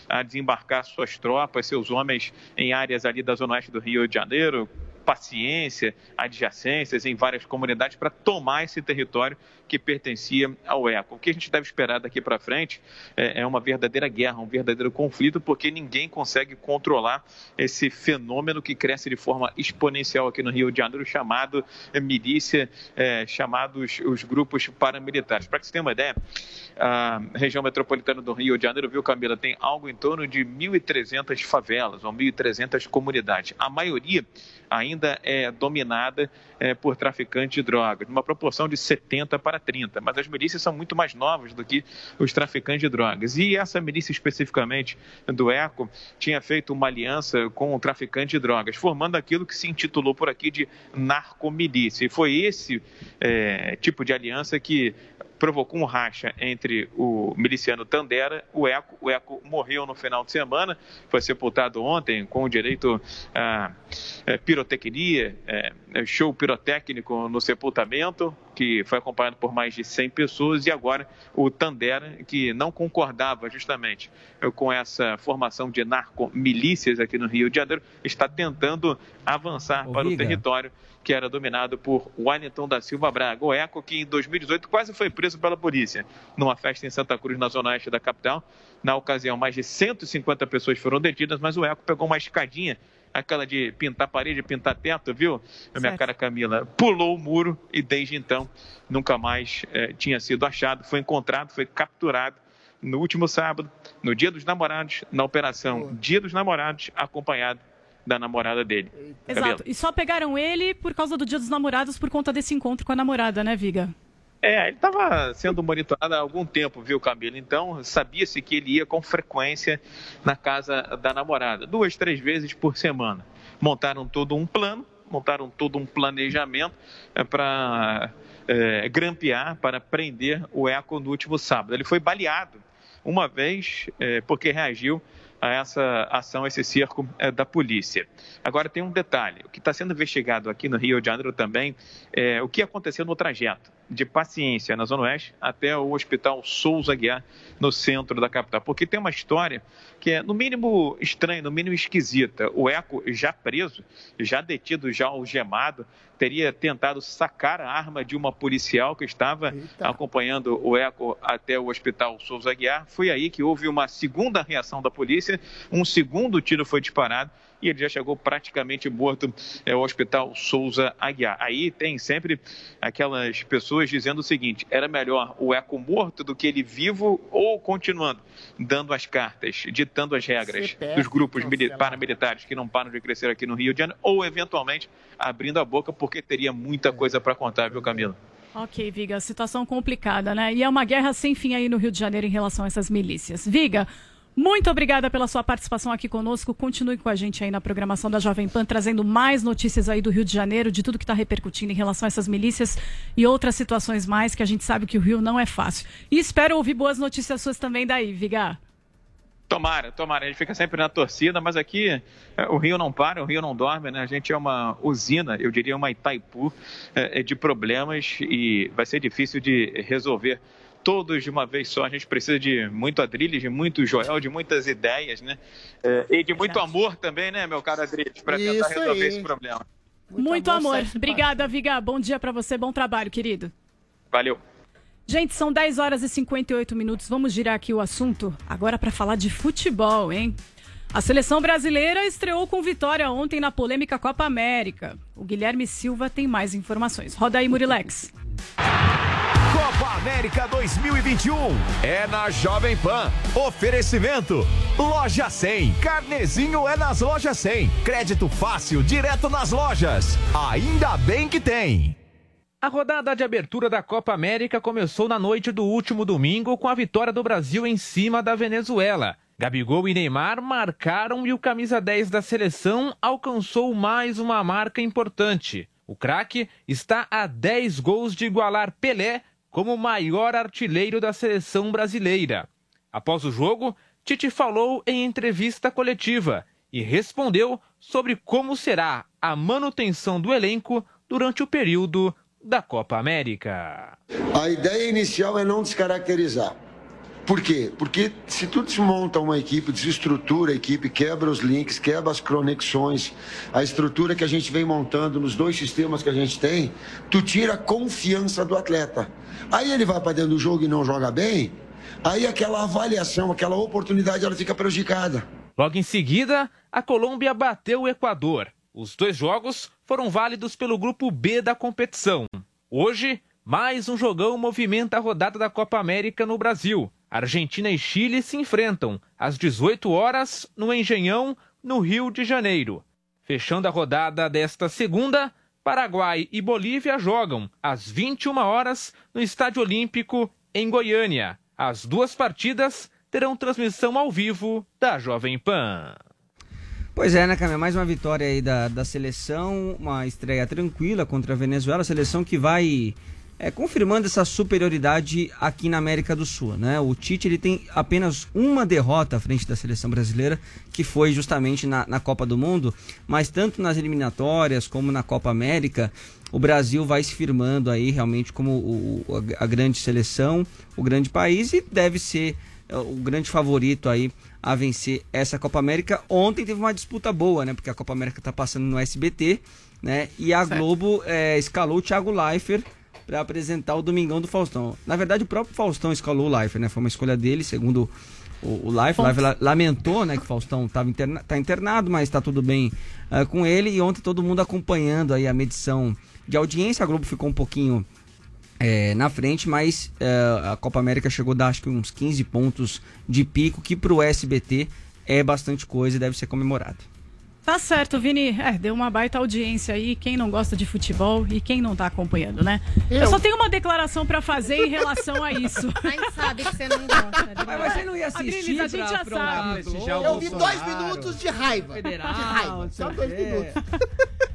a desembarcar suas tropas, seus homens em áreas ali da zona oeste do Rio de Janeiro, paciência, adjacências em várias comunidades para tomar esse território que pertencia ao ECO. O que a gente deve esperar daqui para frente é, é uma verdadeira guerra, um verdadeiro conflito, porque ninguém consegue controlar esse fenômeno que cresce de forma exponencial aqui no Rio de Janeiro, chamado eh, milícia, eh, chamados os grupos paramilitares. Para que você tenha uma ideia, a região metropolitana do Rio de Janeiro, viu, Camila, tem algo em torno de 1.300 favelas ou 1.300 comunidades. A maioria ainda é dominada eh, por traficantes de drogas, numa proporção de 70 para 30. Mas as milícias são muito mais novas do que os traficantes de drogas. E essa milícia especificamente do ECO tinha feito uma aliança com o traficante de drogas, formando aquilo que se intitulou por aqui de narcomilícia. E foi esse eh, tipo de aliança que provocou um racha entre o miliciano Tandera o Eco. O Eco morreu no final de semana, foi sepultado ontem com direito a eh, pirotecnia, eh, show pirotécnico no sepultamento, que foi acompanhado por mais de 100 pessoas, e agora o Tandera, que não concordava justamente com essa formação de narcomilícias aqui no Rio de Janeiro, está tentando avançar Ô, para o território que era dominado por Wellington da Silva Braga, o Eco, que em 2018 quase foi preso pela polícia numa festa em Santa Cruz, na zona oeste da capital. Na ocasião, mais de 150 pessoas foram detidas, mas o Eco pegou uma escadinha, aquela de pintar parede, pintar teto, viu? A minha Certo. cara Camila pulou o muro e desde então nunca mais eh, tinha sido achado. Foi encontrado, foi capturado no último sábado, no Dia dos Namorados, na operação Dia dos Namorados, acompanhado da namorada dele. Exato. Camila. E só pegaram ele por causa do Dia dos Namorados, por conta desse encontro com a namorada, né, Viga? É, ele estava sendo monitorado há algum tempo, viu, Camila? Então, sabia-se que ele ia com frequência na casa da namorada, duas, três vezes por semana. Montaram todo um plano, montaram todo um planejamento para grampear, para prender o Eco no último sábado. Ele foi baleado uma vez, eh, porque reagiu a essa ação, a esse cerco eh, da polícia. Agora tem um detalhe: o que está sendo investigado aqui no Rio de Janeiro também é o que aconteceu no trajeto de paciência na Zona Oeste até o Hospital Souza Guiar, no centro da capital. Porque tem uma história que é, no mínimo, estranha, no mínimo esquisita. O Eco, já preso, já detido, já algemado, teria tentado sacar a arma de uma policial que estava acompanhando o Eco até o Hospital Souza Guiar. Foi aí que houve uma segunda reação da polícia, um segundo tiro foi disparado e ele já chegou praticamente morto é, ao Hospital Souza Aguiar. Aí tem sempre aquelas pessoas dizendo o seguinte: era melhor o eco morto do que ele vivo ou continuando, dando as cartas, ditando as regras CPF, dos grupos mili- paramilitares que não param de crescer aqui no Rio de Janeiro, ou eventualmente abrindo a boca porque teria muita coisa para contar, viu, Camila? Ok, Viga, situação complicada, né? E é uma guerra sem fim aí no Rio de Janeiro em relação a essas milícias. Viga, muito obrigada pela sua participação aqui conosco. Continue com a gente aí na programação da Jovem Pan, trazendo mais notícias aí do Rio de Janeiro, de tudo que está repercutindo em relação a essas milícias e outras situações mais, que a gente sabe que o Rio não é fácil. E espero ouvir boas notícias suas também daí, Viga. Tomara, tomara. A gente fica sempre na torcida, mas aqui é, o Rio não para, o Rio não dorme, né? A gente é uma usina, eu diria uma Itaipu é, de problemas e vai ser difícil de resolver todos de uma vez só. A gente precisa de muito Adriles, de muito Joel, de muitas ideias, né? É, e de muito amor também, né, meu caro Adriles, para tentar Isso resolver aí. esse problema. Muito, amor, amor. e Obrigada, Viga. Bom dia para você, bom trabalho, querido. Valeu. Gente, são 10 horas e 58 minutos. Vamos girar aqui o assunto agora para falar de futebol, hein? A seleção brasileira estreou com vitória ontem na polêmica Copa América. O Guilherme Silva tem mais informações. Roda aí, Murilex. América 2021 é na Jovem Pan. Oferecimento: Loja 100. Carnezinho é nas lojas 100. Crédito fácil direto nas lojas. Ainda bem que tem. A rodada de abertura da Copa América começou na noite do último domingo com a vitória do Brasil em cima da Venezuela. Gabigol e Neymar marcaram e o camisa 10 da seleção alcançou mais uma marca importante. O craque está a 10 gols de igualar Pelé como o maior artilheiro da seleção brasileira. Após o jogo, Tite falou em entrevista coletiva e respondeu sobre como será a manutenção do elenco durante o período da Copa América. A ideia inicial é não descaracterizar. Por quê? Porque se tu desmonta uma equipe, desestrutura a equipe, quebra os links, quebra as conexões, a estrutura que a gente vem montando nos dois sistemas que a gente tem, tu tira a confiança do atleta. Aí ele vai para dentro do jogo e não joga bem, aí aquela avaliação, aquela oportunidade, ela fica prejudicada. Logo em seguida, a Colômbia bateu o Equador. Os dois jogos foram válidos pelo grupo B da competição. Hoje, mais um jogão movimenta a rodada da Copa América no Brasil. Argentina e Chile se enfrentam às 18 horas no Engenhão, no Rio de Janeiro. Fechando a rodada desta segunda, Paraguai e Bolívia jogam às 21 horas no Estádio Olímpico em Goiânia. As duas partidas terão transmissão ao vivo da Jovem Pan. Pois é, né, Camila? Mais uma vitória aí da, da seleção, uma estreia tranquila contra a Venezuela, seleção que vai é, confirmando essa superioridade aqui na América do Sul, né? O Tite ele tem apenas uma derrota à frente da seleção brasileira, que foi justamente na, na Copa do Mundo, mas tanto nas eliminatórias como na Copa América, o Brasil vai se firmando aí realmente como o, o- a grande seleção, o grande país e deve ser é, o grande favorito aí a vencer essa Copa América. Ontem teve uma disputa boa, né? Porque a Copa América tá passando no SBT, né? E a Globo é, escalou o Thiago Leifert para apresentar o Domingão do Faustão. Na verdade, o próprio Faustão escalou o Leifert, né? Foi uma escolha dele, segundo o, o. O Leifert la- lamentou, né? Que o Faustão tava interna tá internado, mas tá tudo bem ah, com ele. E ontem todo mundo acompanhando aí a medição de audiência. A Globo ficou um pouquinho é, na frente, mas é, a Copa América chegou a dar acho que uns 15 pontos de pico, que pro SBT é bastante coisa e deve ser comemorado. Tá certo, Vini. É, deu uma baita audiência aí. Quem não gosta de futebol e quem não tá acompanhando, né? Eu, Eu. só tenho uma declaração pra fazer em relação a isso. A gente sabe que você não gosta. de Mas você não ia assistir Adriles, a gente já sabe. Eu vi dois minutos de raiva. Federal, de raiva. Só dois quê. minutos.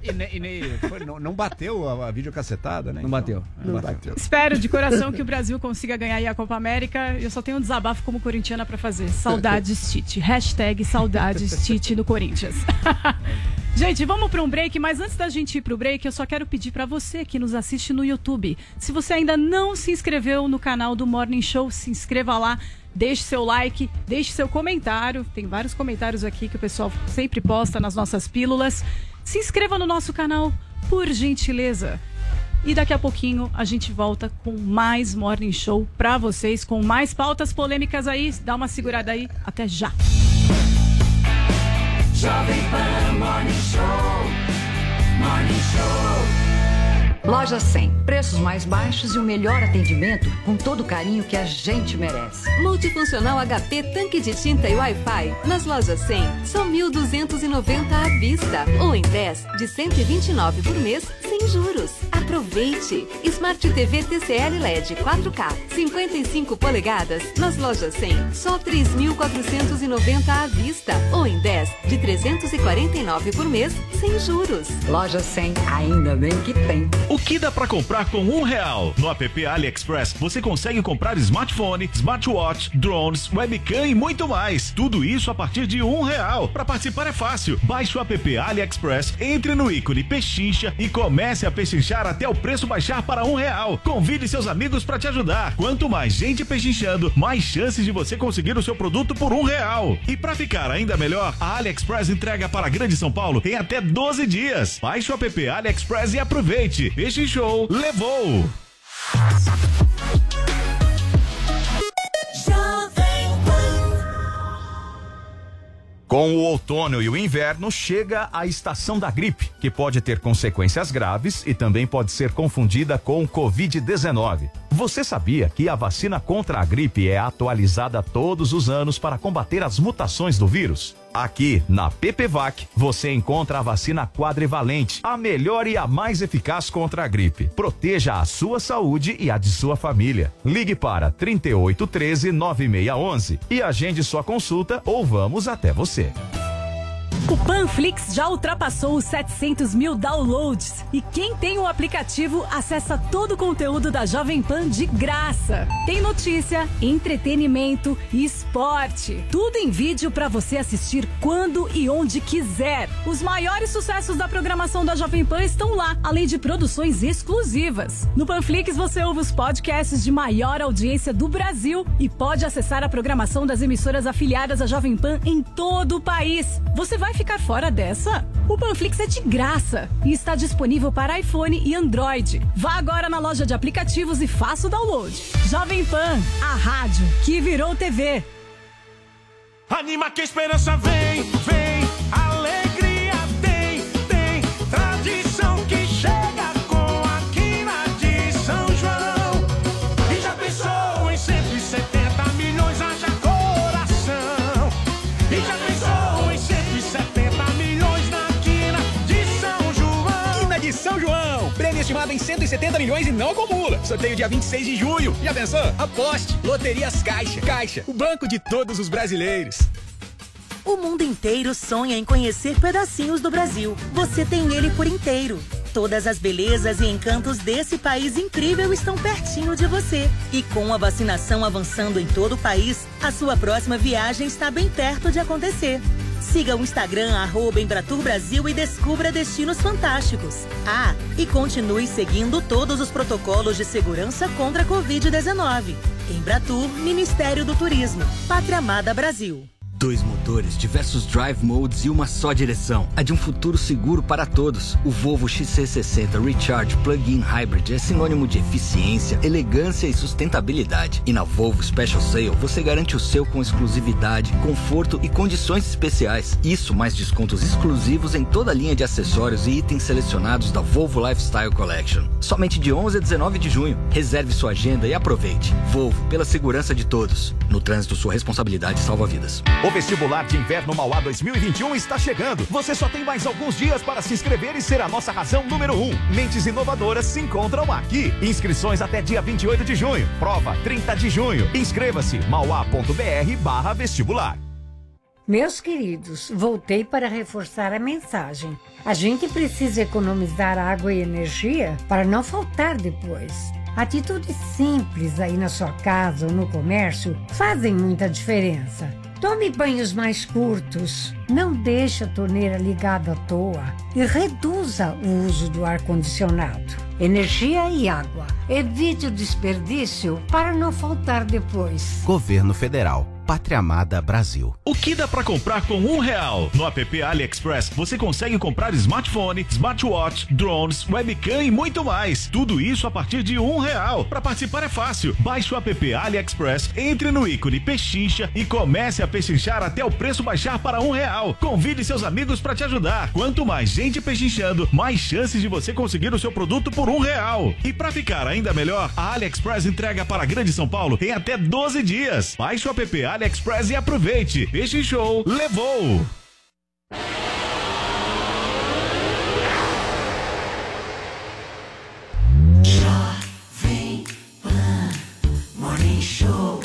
E, ne- e ne- foi- não, não bateu a, a videocassetada, né? Não bateu. Não bateu. Espero de coração que o Brasil consiga ganhar aí a Copa América. Eu só tenho um desabafo como corintiana pra fazer. Saudades Tite. Hashtag saudades Tite do Corinthians. Gente, vamos para um break, mas antes da gente ir para o break, eu só quero pedir para você que nos assiste no YouTube. Se você ainda não se inscreveu no canal do Morning Show, se inscreva lá, deixe seu like, deixe seu comentário. Tem vários comentários aqui que o pessoal sempre posta nas nossas pílulas. Se inscreva no nosso canal, por gentileza. E daqui a pouquinho a gente volta com mais Morning Show para vocês, com mais pautas polêmicas aí. Dá uma segurada aí. Até já. Jovem Pan Morning Show. Morning Show. Loja 100. Preços mais baixos e o melhor atendimento com todo o carinho que a gente merece. Multifuncional HP tanque de tinta e Wi-Fi nas lojas 100 são 1.290 à vista ou em 10 de 129 por mês sem juros. Aproveite! Smart TV TCL LED 4K 55 polegadas nas lojas 100 só 3.490 à vista ou em 10 de 349 por mês sem juros. Loja 100, ainda bem que tem. O que dá pra comprar com um real? No app AliExpress você consegue comprar smartphone, smartwatch, drones, webcam e muito mais. Tudo isso a partir de um real. Para participar é fácil. Baixe o app AliExpress, entre no ícone Pechincha e comece a pechinchar até o preço baixar para um real. Convide seus amigos para te ajudar. Quanto mais gente pechinchando, mais chances de você conseguir o seu produto por um real. E para ficar ainda melhor, a AliExpress entrega para a Grande São Paulo em até 12 dias. Baixe o app AliExpress e aproveite. Peixe Show levou! Com o outono e o inverno chega a estação da gripe, que pode ter consequências graves e também pode ser confundida com Covid-19. Você sabia que a vacina contra a gripe é atualizada todos os anos para combater as mutações do vírus? Aqui na PPVAC você encontra a vacina quadrivalente, a melhor e a mais eficaz contra a gripe. Proteja a sua saúde e a de sua família. Ligue para 3813 9611 e agende sua consulta ou vamos até você. O Panflix já ultrapassou os 700 mil downloads e quem tem o aplicativo acessa todo o conteúdo da Jovem Pan de graça. Tem notícia, entretenimento e esporte. Tudo em vídeo para você assistir quando e onde quiser. Os maiores sucessos da programação da Jovem Pan estão lá, além de produções exclusivas. No Panflix você ouve os podcasts de maior audiência do Brasil e pode acessar a programação das emissoras afiliadas à Jovem Pan em todo o país. Você vai ficar fora dessa? O Panflix é de graça e está disponível para iPhone e Android. Vá agora na loja de aplicativos e faça o download. Jovem Pan, a rádio que virou TV. Anima que a esperança vem, vem, 70 milhões e não acumula. Sorteio dia 26 de junho. Já pensou? Aposte. Loterias Caixa. Caixa, o banco de todos os brasileiros. O mundo inteiro sonha em conhecer pedacinhos do Brasil. Você tem ele por inteiro. Todas as belezas e encantos desse país incrível estão pertinho de você. E com a vacinação avançando em todo o país, a sua próxima viagem está bem perto de acontecer. Siga o Instagram arroba Embratur Brasil e descubra destinos fantásticos. Ah, e continue seguindo todos os protocolos de segurança contra a Covid-19. Embratur, Ministério do Turismo. Pátria Amada Brasil. Dois motores, diversos drive modes e uma só direção. A de um futuro seguro para todos. O Volvo XC60 Recharge Plug-in Hybrid é sinônimo de eficiência, elegância e sustentabilidade. E na Volvo Special Sale você garante o seu com exclusividade, conforto e condições especiais. Isso mais descontos exclusivos em toda a linha de acessórios e itens selecionados da Volvo Lifestyle Collection. Somente de 11 a 19 de junho. Reserve sua agenda e aproveite. Volvo, pela segurança de todos. No trânsito, sua responsabilidade salva vidas. Vestibular de inverno Mauá 2021 está chegando. Você só tem mais alguns dias para se inscrever e ser a nossa razão número um. Mentes inovadoras se encontram aqui. Inscrições até dia 28 de junho. Prova 30 de junho. Inscreva-se mauá.br vestibular. Meus queridos, voltei para reforçar a mensagem. A gente precisa economizar água e energia para não faltar depois. Atitudes simples aí na sua casa ou no comércio fazem muita diferença. Tome banhos mais curtos, não deixe a torneira ligada à toa e reduza o uso do ar-condicionado. Energia e água. Evite o desperdício para não faltar depois. Governo Federal. Pátria Amada Brasil. O que dá pra comprar com um real? No app AliExpress você consegue comprar smartphone, smartwatch, drones, webcam e muito mais. Tudo isso a partir de um real. Para participar é fácil. Baixe o app AliExpress, entre no ícone Pechincha e comece a pechinchar até o preço baixar para um real. Convide seus amigos para te ajudar. Quanto mais gente pechinchando, mais chances de você conseguir o seu produto por um real. E para ficar ainda melhor, a AliExpress entrega para a Grande São Paulo em até 12 dias. Baixe o app AliExpress e aproveite. Peixe Show levou! Pan Morning Show.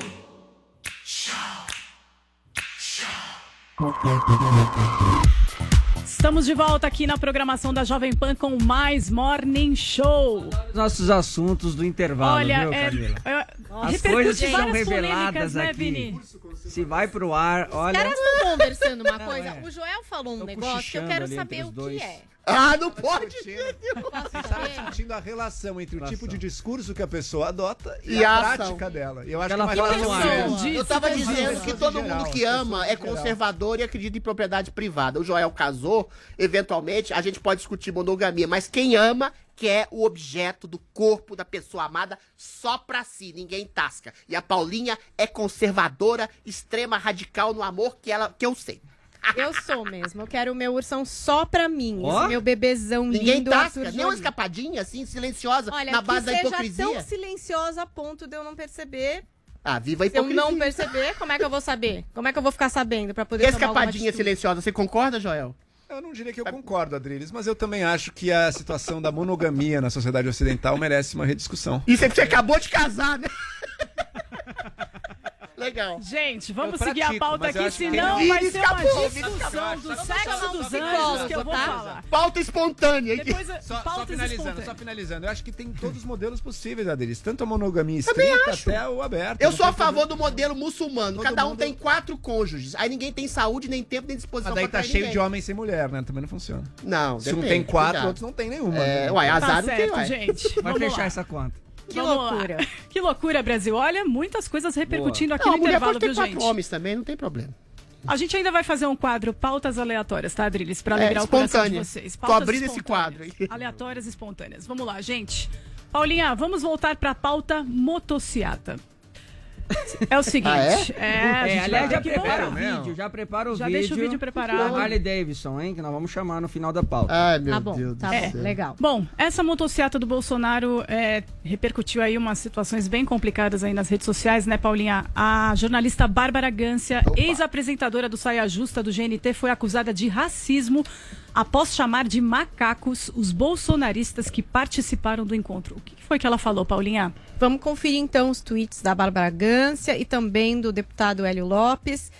Estamos de volta aqui na programação da Jovem Pan com mais Morning Show. Nossos assuntos do intervalo, Olha, viu, é- Camila? é- As coisas que são várias reveladas né, aqui. Vini? Se vai pro ar, Os olha. caras estão conversando uma Não, coisa. é. O Joel falou um Tô negócio que eu quero saber o os dois. que é. Ah, não pode! Estava sentindo a relação entre o tipo de discurso que a pessoa adota e, E a, a ação. prática dela. E eu acho Ela que é fala mais no fácil. ar. Eu tava dizendo que todo geral, mundo que ama é geral. conservador e acredita em propriedade privada. O Joel casou, eventualmente, a gente pode discutir monogamia, mas quem ama quer o objeto do corpo da pessoa amada só pra si, ninguém tasca. E a Paulinha é conservadora, extrema, radical no amor que ela que eu sei. Eu sou mesmo. Eu quero o meu ursão só pra mim. Esse meu bebezão Ninguém lindo. tasca, nem uma escapadinha assim, silenciosa, Olha, na base que da seja hipocrisia. tão silenciosa a ponto de eu não perceber. Ah, viva a Se eu hipocrisia. não perceber, como é que eu vou saber? Como é que eu vou ficar sabendo pra E poder escapadinha silenciosa, você concorda, Joel? Eu não diria que eu concordo, Adriles, mas eu também acho que a situação da monogamia na sociedade ocidental merece uma rediscussão. Isso é que você acabou de casar, né? Legal. Gente, vamos Eu seguir a pauta aqui, senão vai ser uma escapou, discussão do sexo dos anjos psicólogo, que eu vou tá? falar. Pauta espontânea aqui. Depois, Só, só finalizando, só finalizando. Eu acho que tem todos os modelos possíveis, Adriles. Tanto a monogamia estrita até o aberto. Eu Não sou a favor do modelo muçulmano. Todo Cada um mundo- tem quatro cônjuges. Aí ninguém tem saúde, nem tempo, nem disposição Mas daí pra tá cheio ninguém. de homem sem mulher, né? Também não funciona. Não, Se um depende, tem quatro, cuidado. outros não tem nenhuma. É, né? uai, Tá azar não tem, certo, uai. gente. Vai fechar lá. essa conta. Que Vamos lá. loucura. Que loucura, Brasil. Olha, muitas coisas repercutindo aqui Não, a no intervalo, pode ter viu, quatro gente? homens também, não tem problema. A gente ainda vai fazer um quadro pautas aleatórias, tá, Adriles? Pra É, alegrar o coração de vocês. Tô Pautas abrindo esse quadro aí. Aleatórias e espontâneas. Vamos lá, gente. Paulinha, vamos voltar pra pauta motociata. É o seguinte. Ah, é? é, a É, gente aliás, já prepara o vídeo, já prepara o Já vídeo. deixa o vídeo preparado. da Harley Davidson, hein? Que nós vamos chamar no final da pauta. Ai, meu Tá bom, Deus tá do bom. céu. Legal. Bom, essa motociata do Bolsonaro é, repercutiu aí umas situações bem complicadas aí nas redes sociais, né, Paulinha? A jornalista Bárbara Gância, ex-apresentadora do Saia Justa do GNT, foi acusada de racismo após chamar de macacos os bolsonaristas que participaram do encontro. O que foi que ela falou, Paulinha? Vamos conferir então os tweets da Bárbara Gância e também do deputado Hélio Lopes,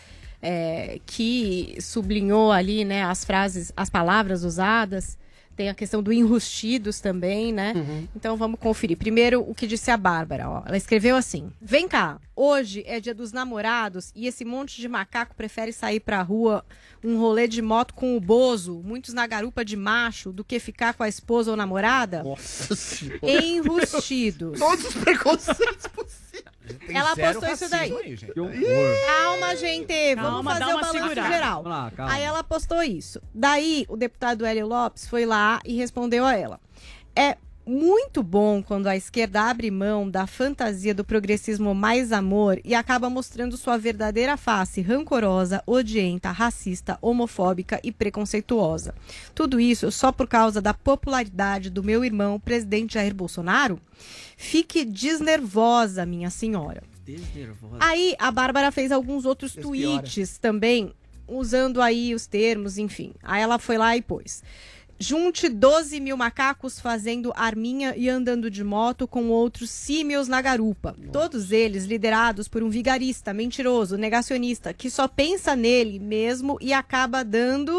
é, que sublinhou ali né, as frases, as palavras usadas. Tem a questão do enrustidos também, né? Então vamos conferir. Primeiro, o que disse a Bárbara. Ó. Ela escreveu assim: Vem cá, hoje é dia dos namorados e esse monte de macaco prefere sair pra rua um rolê de moto com o Bozo, muitos na garupa de macho, do que ficar com a esposa ou namorada? Nossa senhora. Enrustidos. Todos os preconceitos possíveis. Tem Ela postou isso daí. aí, gente. Calma, gente. Calma, Vamos fazer dá o uma balanço segurada. geral. Lá, calma. Aí ela postou isso. Daí, o deputado Hélio Lopes foi lá e respondeu a ela. É muito bom quando a esquerda abre mão da fantasia do progressismo mais amor e acaba mostrando sua verdadeira face rancorosa, odienta, racista, homofóbica e preconceituosa. Tudo isso só por causa da popularidade do meu irmão, presidente Jair Bolsonaro? Fique desnervosa, minha senhora. Desnervosa. Aí a Bárbara fez alguns outros tweets também, usando aí os termos, enfim. Aí ela foi lá e pôs. Junte 12 mil macacos fazendo arminha e andando de moto com outros símios na garupa. Todos eles liderados por um vigarista, mentiroso, negacionista, que só pensa nele mesmo e acaba dando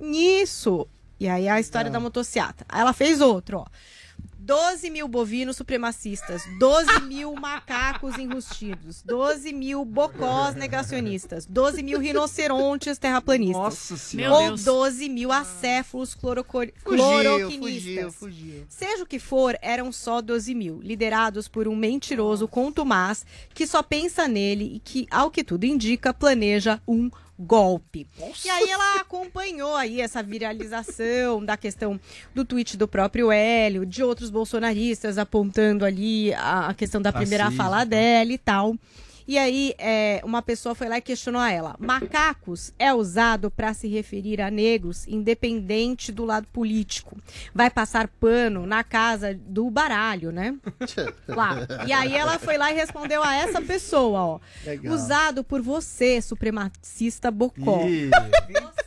nisso. E aí a história da motociata. Ela fez outro, ó. 12 mil bovinos supremacistas, 12 mil macacos enrustidos, 12 mil bocós negacionistas, 12 mil rinocerontes terraplanistas. Nossa Senhora. Ou Meu Deus. 12 mil acéfalos clorocor... Fugiu, cloroquinistas. fugiu, fugiu. Seja o que for, eram só 12 mil, liderados por um mentiroso contumaz que só pensa nele e que, ao que tudo indica, planeja um golpe. E aí ela acompanhou aí essa viralização da questão do tweet do próprio Hélio, de outros bolsonaristas apontando ali a, a questão da primeira fala dela e tal. E aí, é, uma pessoa foi lá e questionou a ela: macacos é usado para se referir a negros, independente do lado político. Vai passar pano na casa do baralho, né? lá. E aí ela foi lá e respondeu a essa pessoa, ó. Legal. Usado por você, supremacista bocó. Ih.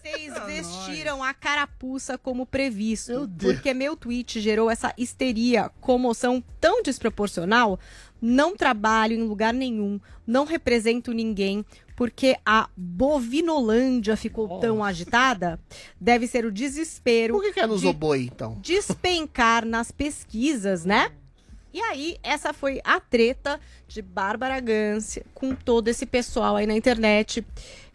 Vocês vestiram a carapuça como previsto. Porque meu tweet gerou essa histeria, comoção tão desproporcional. Não trabalho em lugar nenhum, não represento ninguém, porque a bovinolândia ficou tão agitada. Deve ser o desespero. Por que, que ela usou boi, então? Despencar nas pesquisas, né? E aí, essa foi a treta de Bárbara Gância com todo esse pessoal aí na internet.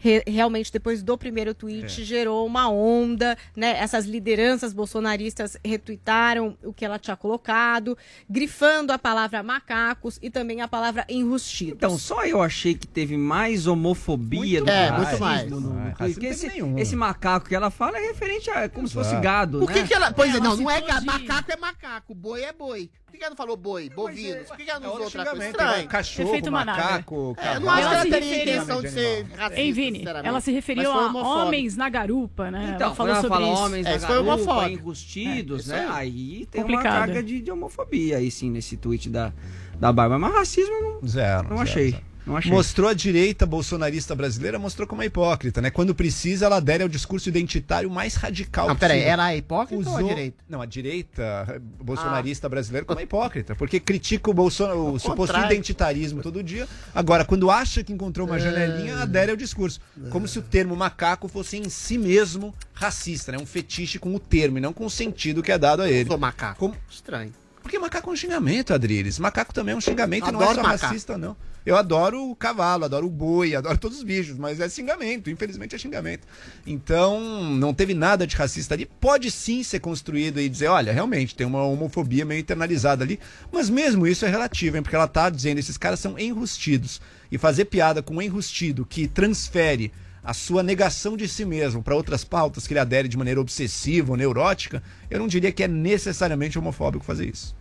Re- realmente, depois do primeiro tweet, É. gerou uma onda, né? Essas lideranças bolsonaristas retuitaram o que ela tinha colocado, grifando a palavra macacos e também a palavra enrustidos. Então, só eu achei que teve mais homofobia Muito do É, muito mais. no, no Ah, Porque teve esse, nenhum. esse macaco que ela fala é referente a como se fosse Exato. gado, Por que, né? que ela. Pois é, Ela não, não é citou ga- de- macaco é macaco, boi é boi. Por que ela não falou boi, bovinos? Por que ela não é usou outro outra coisa? Estranho. né? Cachorro, macaco, É, eu não acho que Ela teria intenção de ser racista, Sinceramente. Ela se referiu foi a homens na garupa, né? Então, ela falou ela sobre fala isso. homens É, na isso foi garupa, homofóbico. enrustidos, É, né? Aí tem Complicado. uma carga de, de homofobia aí sim nesse tweet da, da Bárbara. Mas racismo eu não, Zero. não zero, achei. zero. Mostrou a direita bolsonarista brasileira, mostrou como é hipócrita, né? Quando precisa, ela adere ao discurso identitário mais radical Não, peraí, ela é hipócrita ou a direita? Não, a direita bolsonarista brasileira como é hipócrita, porque critica o, Bolsona... o suposto identitarismo todo dia. Agora, quando acha que encontrou uma janelinha, adere ao discurso. Como se o termo macaco fosse em si mesmo racista, né? Um fetiche com o termo e não com o sentido que é dado a ele. Sou macaco. Como... Estranho. Porque macaco é um xingamento, Adriles. Macaco também é um xingamento e não é só macaco. racista, não. Eu adoro o cavalo, adoro o boi, adoro todos os bichos, mas é xingamento, infelizmente é xingamento. Então, não teve nada de racista ali. Pode sim ser construído e dizer, olha, realmente tem uma homofobia meio internalizada ali, mas mesmo isso é relativo, hein? Porque ela tá dizendo, esses caras são enrustidos. E fazer piada com um enrustido que transfere a sua negação de si mesmo para outras pautas que ele adere de maneira obsessiva ou neurótica, eu não diria que é necessariamente homofóbico fazer isso.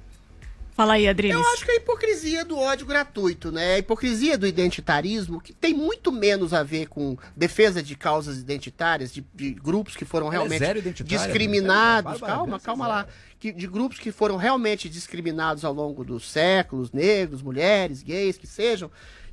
Fala aí, Adriles. Eu acho que é a hipocrisia do ódio gratuito, né? A hipocrisia do identitarismo, que tem muito menos a ver com defesa de causas identitárias, de, de grupos que foram é realmente né? discriminados. Bárbara calma, calma é lá. Que, de grupos que foram realmente discriminados ao longo dos séculos, negros, mulheres, gays, que sejam,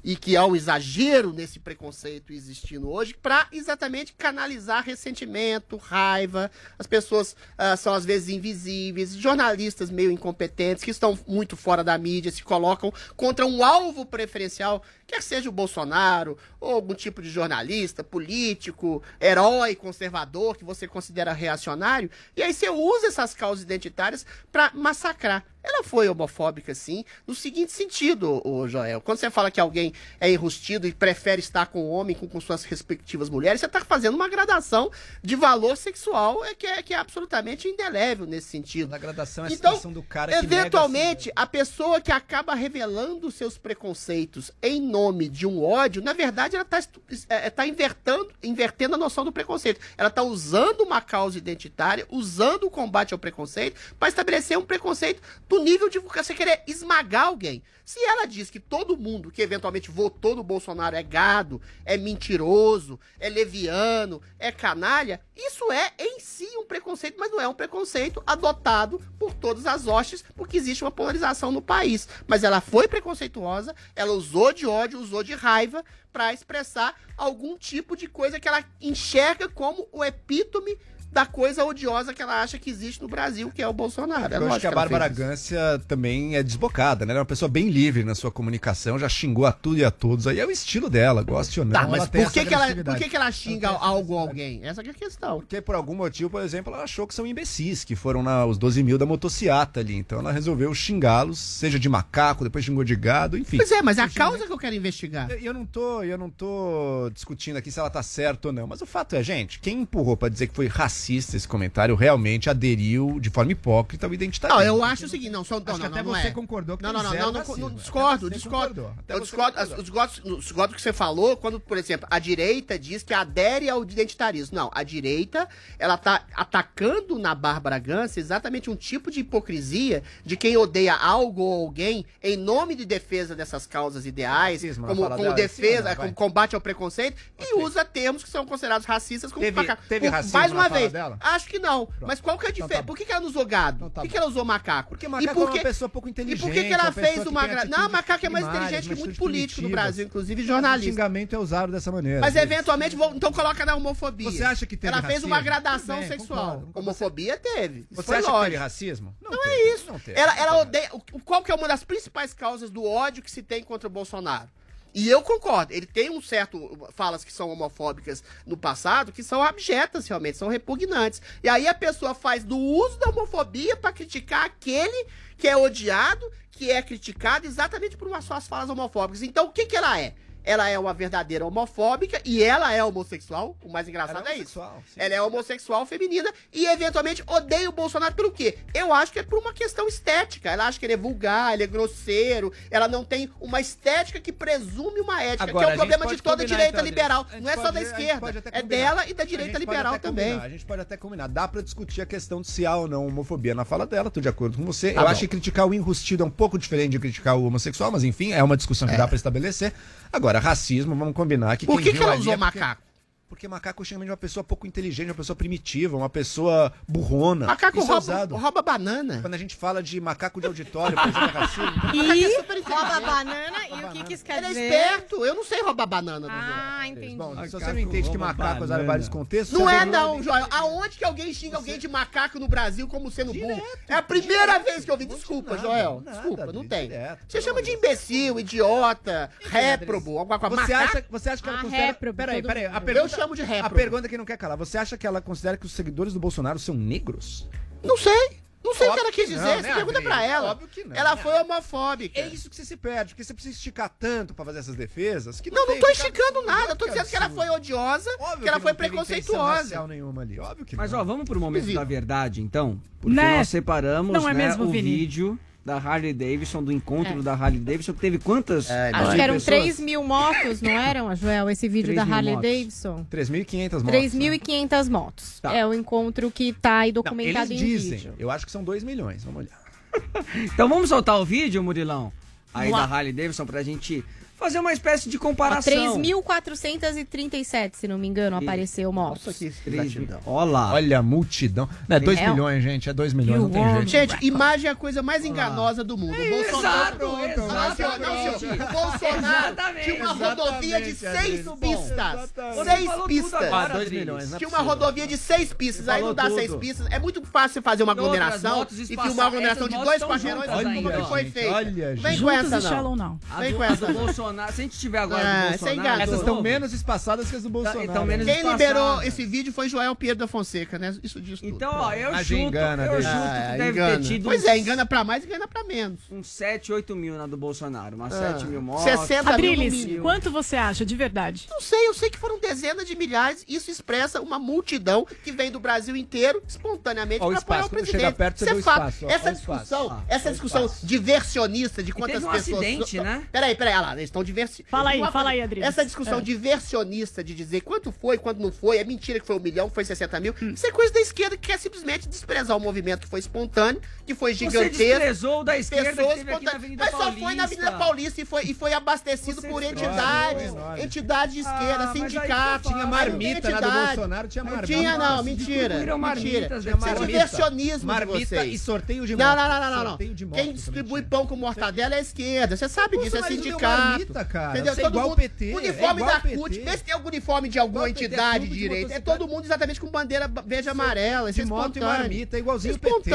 e que há um exagero nesse preconceito existindo hoje para exatamente canalizar ressentimento, raiva. As pessoas ah, são às vezes invisíveis, jornalistas meio incompetentes que estão muito fora da mídia se colocam contra um alvo preferencial, quer seja o Bolsonaro ou algum tipo de jornalista, político, herói, conservador que você considera reacionário, e aí você usa essas causas identitárias para massacrar. Ela foi homofóbica, sim, no seguinte sentido, o Joel. Quando você fala que alguém é enrustido e prefere estar com o homem com, com suas respectivas mulheres, você está fazendo uma gradação de valor sexual é, que, é, que é absolutamente indelével nesse sentido. A gradação é a Então, situação do cara que nega Eventualmente, a pessoa que acaba revelando seus preconceitos em nome de um ódio, na verdade, ela está tá invertendo, invertendo a noção do preconceito. Ela está usando uma causa identitária, usando o combate ao preconceito, para estabelecer um preconceito do nível de você querer esmagar alguém. Se ela diz que todo mundo que eventualmente votou no Bolsonaro é gado, é mentiroso, é leviano, é canalha, isso é em si um preconceito, mas não é um preconceito adotado por todas as hostes, porque existe uma polarização no país. Mas ela foi preconceituosa, ela usou de ódio, usou de raiva para expressar algum tipo de coisa que ela enxerga como o epítome da coisa odiosa que ela acha que existe no Brasil, que é o Bolsonaro. É Eu acho que a Bárbara Gância também é desbocada, né? Ela é uma pessoa bem livre na sua comunicação, já xingou a tudo e a todos. Aí é o estilo dela, goste ou não. Tá, mas ela por, que, que, ela, por que, que ela xinga algo ou alguém? Essa é a questão. Porque por algum motivo, por exemplo, ela achou que são imbecis, que foram na, os 12 mil da motociata ali. Então ela resolveu xingá-los, seja de macaco, depois xingou de gado, enfim. Pois é, mas é a né? causa que eu quero investigar. Eu, eu, não tô, eu não tô discutindo aqui se ela tá certa ou não, mas o fato é, gente, quem empurrou para dizer que foi racista racista esse comentário, realmente aderiu de forma hipócrita ao identitarismo. Não, eu acho o seguinte, não, só, não, acho não, até não você é. concordou que não, não, não, não, não, não, discordo, discordo. Eu discordo, eu os discordo que você falou quando, por exemplo, a direita diz que adere ao identitarismo. Não, a direita, ela tá atacando na barbaragância exatamente um tipo de hipocrisia de quem odeia algo ou alguém em nome de defesa dessas causas ideais, racismo, como, como defesa, né, como combate ao preconceito, e usa termos que são considerados racistas como teve, teve racismo, mais uma vez, dela? Acho que não. Pronto. Mas qual que é a diferença? Então, tá por que, que, ela não usou gado? Então, tá por que, que, ela usou macaco? Porque macaco é por que... é uma pessoa pouco inteligente. E por que, que ela fez uma... Gra... Não, macaco é mais inteligente que muito político no Brasil, inclusive jornalista. O xingamento é usado dessa maneira. Mas eventualmente, então coloca na homofobia. Você acha que teve Ela fez uma gradação sexual. Homofobia teve. Você acha que teve racismo? Não é isso. Ela odeia... Qual que é uma das principais causas do ódio que se tem contra o Bolsonaro? E eu concordo, ele tem um certo falas que são homofóbicas no passado, que são abjetas realmente, são repugnantes. E aí a pessoa faz do uso da homofobia para criticar aquele que é odiado, que é criticado exatamente por umas suas falas homofóbicas. Então o que que ela é? ela é uma verdadeira homofóbica e ela é homossexual. O mais engraçado é, é, isso. Sim. Ela é homossexual feminina e, eventualmente, odeia o Bolsonaro pelo quê? Eu acho que é por uma questão estética. Ela acha que ele é vulgar, ele é grosseiro, ela não tem uma estética que presume uma ética, Agora, que é um problema de toda a direita então, liberal. Não é só da esquerda, é dela e da direita liberal também. Combinar, a gente pode até combinar. Dá para discutir a questão de se há ou não homofobia na fala dela, tô de acordo com você. Tá Eu bom. acho que criticar o enrustido é um pouco diferente de criticar o homossexual, mas enfim, é uma discussão que é. dá para estabelecer. Agora, Agora, racismo, vamos combinar que. Por que, que ela usou é macaco? Porque macaco chama de uma pessoa pouco inteligente, uma pessoa primitiva, uma pessoa burrona. Macaco Isso é rouba, rouba banana. Quando a gente fala de macaco de auditório, por exemplo, é racismo, é super rouba banana e o que, que isso quer dizer? Ele é esperto, eu não sei roubar banana. Ah, entendi. Bom, macaco se você não entende que macaco usa vários contextos... Não é não, Joel. Aonde que alguém xinga alguém de macaco no Brasil como sendo burro? É a primeira direto, vez que eu vi. Desculpa, nada, Joel. Nada, desculpa, não tem. Direto, você chama de imbecil, idiota, réprobo, alguma coisa. Você acha, você acha que ela ah, considera... Peraí, peraí. A pergunta chamo de. A pergunta que não quer calar. Você acha que ela considera que os seguidores do Bolsonaro são negros? Não sei. Não sei óbvio o que ela quis dizer, não, você né, pergunta para pra ela. Óbvio que não. Ela né? foi homofóbica. É isso que você se perde, porque você precisa esticar tanto pra fazer essas defesas. Que não, não, não tô esticando nada, Eu tô dizendo que, ela foi odiosa, óbvio que ela que foi preconceituosa. nenhuma ali, óbvio que Mas não. ó, vamos pro momento Visível. da verdade, então. Porque né? nós separamos não é né, mesmo, o Vini? vídeo da Harley Davidson, do encontro é. da Harley Davidson, que teve quantas? É, acho que eram 3 mil motos, não eram, Joel, esse vídeo da Harley motos. Davidson? 3.500 motos. 3.500 né? motos. Tá. É o encontro que está aí documentado não, eles em dizem, vídeo. Eu acho que são 2 milhões, vamos olhar. então vamos soltar o vídeo, Murilão? Aí da Harley Davidson pra gente fazer uma espécie de comparação. 3.437, se não me engano, e... apareceu motos. Nossa, que multidão. Olá. Olha a multidão. Não, é 2 é, milhões, gente. É 2 milhões, you não tem jeito. Gente, imagem é a coisa mais enganosa do mundo. É, Bolsonaro, exato, exato, Bolsonaro assim, tinha uma rodovia de 6 pistas. 6 pistas. Ah, 2 milhões, é Tinha uma rodovia de 6 pistas. Aí não dá 6 pistas. É muito fácil fazer uma aglomeração e filmar uma aglomeração de dois quarteirões como que foi feito. Olha, gente. Vem com essa, não. Vem com essa, não. Bolsonaro, se a gente tiver agora ah, do Bolsonaro... Essas estão menos espaçadas que as do então, então Bolsonaro. Tá, menos né? Quem espaçadas. liberou esse vídeo foi Joel Pinheiro da Fonseca, né? Isso diz tudo. Então, ó, eu ah, Mas engana, eu chuto ah, que deve engana. ter tido... Pois uns, é, engana pra mais e engana pra menos. Uns 7, 8 mil na do Bolsonaro, umas ah. 7 mil mortos. 60 Adriles, mil quanto você acha, de verdade? Não sei, eu sei que foram dezenas de milhares, isso expressa uma multidão que vem do Brasil inteiro, espontaneamente, ó, pra espaço, apoiar o presidente. Perto, você é Espaço, essa ó, discussão, ó, essa discussão diversionista de quantas pessoas... teve um acidente, né? Peraí, peraí, olha lá, né? discussão diversi... Fala aí, uma... fala aí, Adriano. Essa discussão é. diversionista de dizer quanto foi, quanto não foi, é mentira que foi um milhão, foi 60 mil. Hum. Isso é coisa da esquerda que quer simplesmente desprezar o movimento que foi espontâneo, que foi gigantesco. Você desprezou da esquerda pessoas espontâneas. Mas só foi na Avenida Paulista e foi, e foi abastecido Você por entidades, é entidades de esquerda, ah, sindicatos. Tinha marmita lá do Bolsonaro, tinha marmita. Tinha não, mentira. Mentira. Isso é diversionismo marmita de vocês. e sorteio de moto. Não, não, não, não. não. Quem distribui pão com mortadela é a esquerda. Você sabe disso, é sindicato cara. Entendeu? Você todo é igual mundo, PT, uniforme é da CUT. Vê se tem algum uniforme de alguma entidade de, de direita. É todo mundo exatamente com bandeira verde e amarela. Isso é moto e marmita, igualzinho o PT,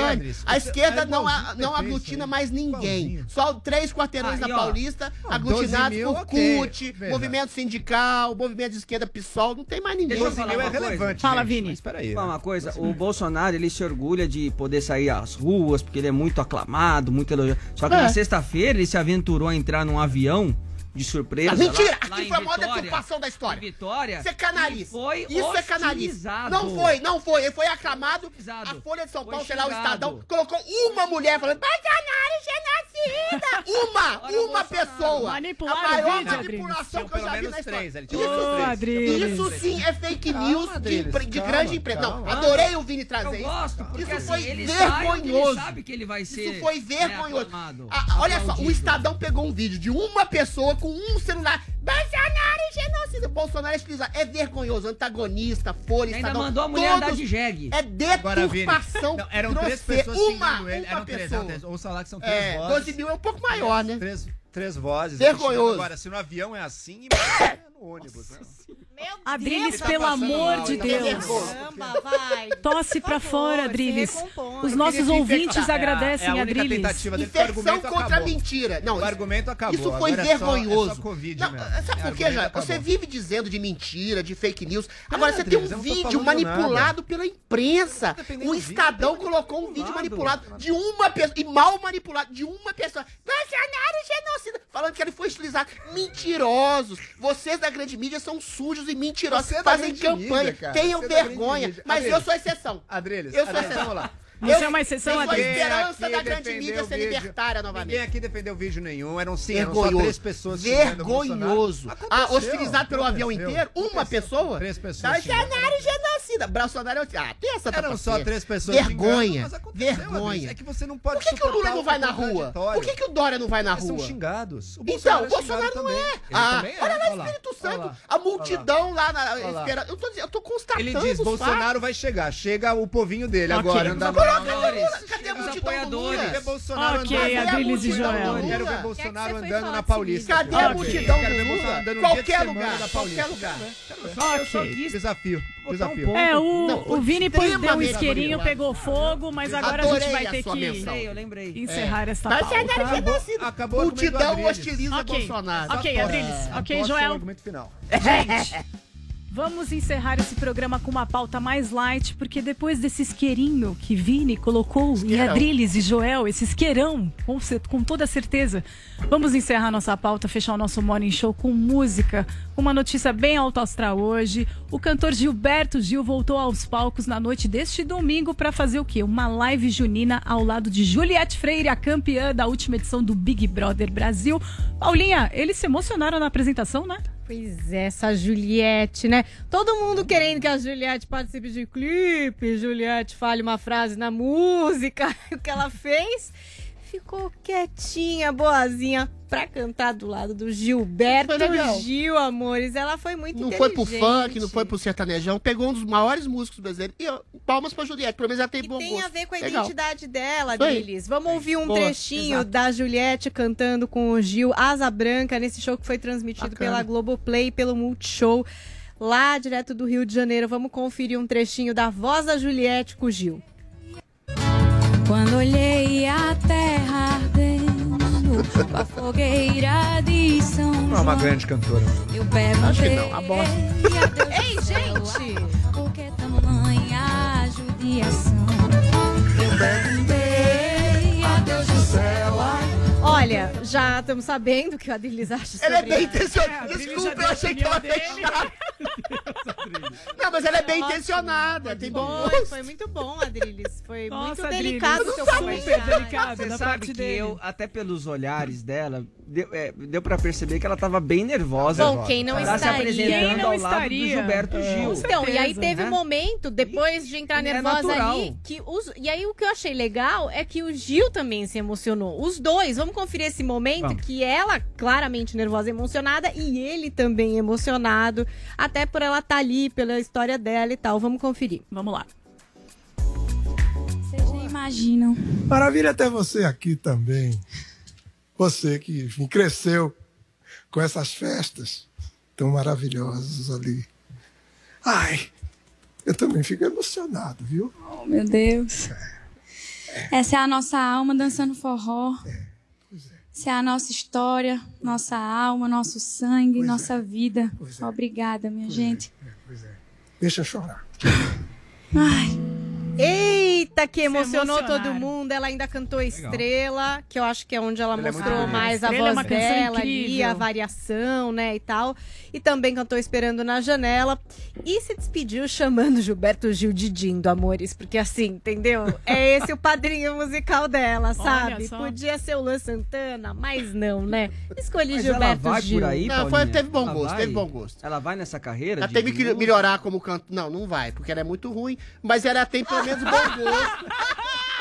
A esquerda não, não aglutina mais ninguém. Só três quarteirões na Paulista, aglutinados por CUT, movimento sindical, movimento de esquerda PSOL. Não tem mais ninguém. 12 mil é relevante. Fala, Vini. Espera aí. Fala uma coisa. O Bolsonaro, ele se orgulha de poder sair às ruas, porque ele é muito aclamado, muito elogiado. Só que na sexta-feira ele se aventurou a entrar num avião de surpresa. Mentira! Lá, aqui foi a maior deturpação da história. Vitória. Você é canalista. Foi Isso é canalista. Não foi, não foi. Ele foi aclamado. Hostilizado. A Folha de São Paulo, sei lá, o Estadão, colocou uma mulher falando: Bolsonaro é genocida! uma! Olha uma pessoa! Manipularam a maior vídeo, manipulação que eu já vi na história. Isso, isso sim é fake news de, calma, de, grande empresa. Não, adorei o Vini trazer eu gosto, isso. Isso foi vergonhoso. Sabe que ele vai ser. Isso foi né, vergonhoso. Ah, olha só, o Estadão pegou um vídeo de uma pessoa com um celular. Bolsonaro é genocida. Bolsonaro é, é vergonhoso, antagonista, folha, Ainda estadão, mandou a mulher todos, andar de jegue. É deturpação Agora, Não, Eram três pessoas uma, ele. Uma eram três, eram três. Ou salário que são três é, vozes. 12 mil é um pouco maior, né? Três, três vozes. Vergonhoso. Agora, se no avião é assim, imagina é no ônibus. Né? Nossa né? Meu Adriles, pelo amor de Deus. Caramba, vai. Tosse para fora, Adriles. Os nossos ouvintes agradecem, é a, é a Adriles. Tentativa dele, Infecção contra a mentira. Não, o argumento acabou. Isso foi Agora vergonhoso. É só, é só COVID, não, mesmo. sabe por quê, já? Você vive dizendo de mentira, de fake news. Agora, você Adriles, tem um vídeo manipulado pela imprensa. O Estadão colocou um vídeo manipulado de uma pessoa, e mal manipulado, de uma pessoa. Bolsonaro é genocida. Falando que ele foi utilizar Mentirosos. Vocês da grande mídia são sujos e tá fazem campanha. Tenham tá vergonha. Mas eu sou exceção. Adriles, eu sou Adriles, exceção. Vamos lá. Isso é uma exceção, André. a esperança da grande mídia ser libertária novamente. Ninguém aqui defendeu vídeo nenhum, eram, sim, eram só três pessoas Vergonhoso. Ah, hostilizado pelo avião inteiro? Aconteceu, uma pessoa? Três pessoas. Tá, Bolsonaro é e genocida. Bolsonaro é o... Ah, tem essa Eram só três pessoas Vergonha. Xingando, vergonha. É que você não pode Por que, que o Lula não vai na rua? Por que, que o Dória não vai na rua? Eles são xingados. O então, é o Bolsonaro não é. Ah. É. Olha lá, olha Espírito. Santo. A multidão lá, na... Esperando. Eu tô, eu constatando Ele diz, Bolsonaro vai chegar. Chega o povinho dele agora apoiadores. Cadê, cadê a multidão do Lula? Ok, Adriles e Joel. Quero ver Bolsonaro andando na assim, Paulista. Cadê a multidão do Lula? Qualquer lugar, qualquer lugar. Ok. Desafio. Desafio. É, o Vini pôs um isqueirinho, pegou fogo, mas agora a gente vai ter que é. encerrar essa pauta. Mas agora já. Acabou multidão hostiliza Bolsonaro. Ok, Adriles. Ok, Joel. Gente... Vamos encerrar esse programa com uma pauta mais light, porque depois desse isqueirinho que Vini colocou, e Adriles e Joel, esse isqueirão, com, com toda certeza, vamos encerrar nossa pauta, fechar o nosso Morning Show com música, uma notícia bem alto astral hoje. O cantor Gilberto Gil voltou aos palcos na noite deste domingo para fazer o quê? Uma live junina ao lado de Juliette Freire, a campeã da última edição do Big Brother Brasil. Paulinha, eles se emocionaram na apresentação, né? Pois é, essa Juliette, né? Todo mundo querendo que a Juliette participe de clipe, Juliette fale uma frase na música, o que ela fez ficou quietinha, boazinha, pra cantar do lado do Gilberto Gil, amores. Ela foi muito não inteligente. Não foi pro funk, não foi pro sertanejão. Pegou um dos maiores músicos brasileiros. E ó, palmas pra Juliette, pelo menos ela tem e bom tem gosto. tem a ver com a Legal. identidade dela, deles. Vamos ouvir um Boa, trechinho exato. da Juliette cantando com o Gil, Asa Branca, nesse show que foi transmitido Bacana. pela Globoplay, pelo Multishow, lá direto do Rio de Janeiro. Vamos conferir um trechinho da voz da Juliette com o Gil. Uma fogueira de São João. Não é uma grande cantora. Eu pego Acho que não, a bosta. Ei, gente! Porque tamanha judiação. Olha, já estamos sabendo que o Adilis acha sobre Ele é bem intencionado. É, Desculpa, eu achei que ela fechada. Não, mas ela é bem Ótimo. intencionada, foi tem bom. Foi muito bom, Adriles. Foi Nossa, muito Adriles. comentário. delicado Você sabe que eu, até pelos olhares dela, deu, é, deu para perceber que ela estava bem nervosa. Bom, quem não ela estaria? se apresentando quem não ao estaria? lado do Gilberto é, Gil. Então, e aí né? teve né? um momento, depois de entrar e nervosa é ali, que os, e aí o que eu achei legal é que o Gil também se emocionou. Os dois, vamos conferir esse momento vamos. que ela claramente nervosa e emocionada e ele também emocionado, até por ela estar tá ali, pela história dela e tal. Vamos conferir. Vamos lá vocês imaginam. Maravilha até você aqui também. Você que enfim, cresceu com essas festas tão maravilhosas ali. Ai, eu também fico emocionado, viu? Oh, meu Deus. Essa é a nossa alma dançando forró. Essa é a nossa história, nossa alma, nosso sangue, nossa vida. Obrigada, minha gente. Deixa eu chorar. Ai. Eita, que emocionou emocionaram. todo mundo. Ela ainda cantou Estrela, que eu acho que é onde ela Ela é mostrou bonita. mais a Estrela é voz canção dela ali, a variação, né, e tal. E também cantou Esperando na Janela. E se despediu chamando Gilberto Gil de Dindo, amores. Porque assim, entendeu? É esse o padrinho musical dela, sabe? Podia ser o Luan Santana, mas não, né? Escolhi Mas ela Gilberto vai Gil. por aí, Não, foi- teve bom Ela gosto, vai? teve bom gosto. Ela vai nessa carreira? Ela tem que melhorar como canto. Não, não vai, porque ela é muito ruim, mas ela tem pelo menos bom gosto.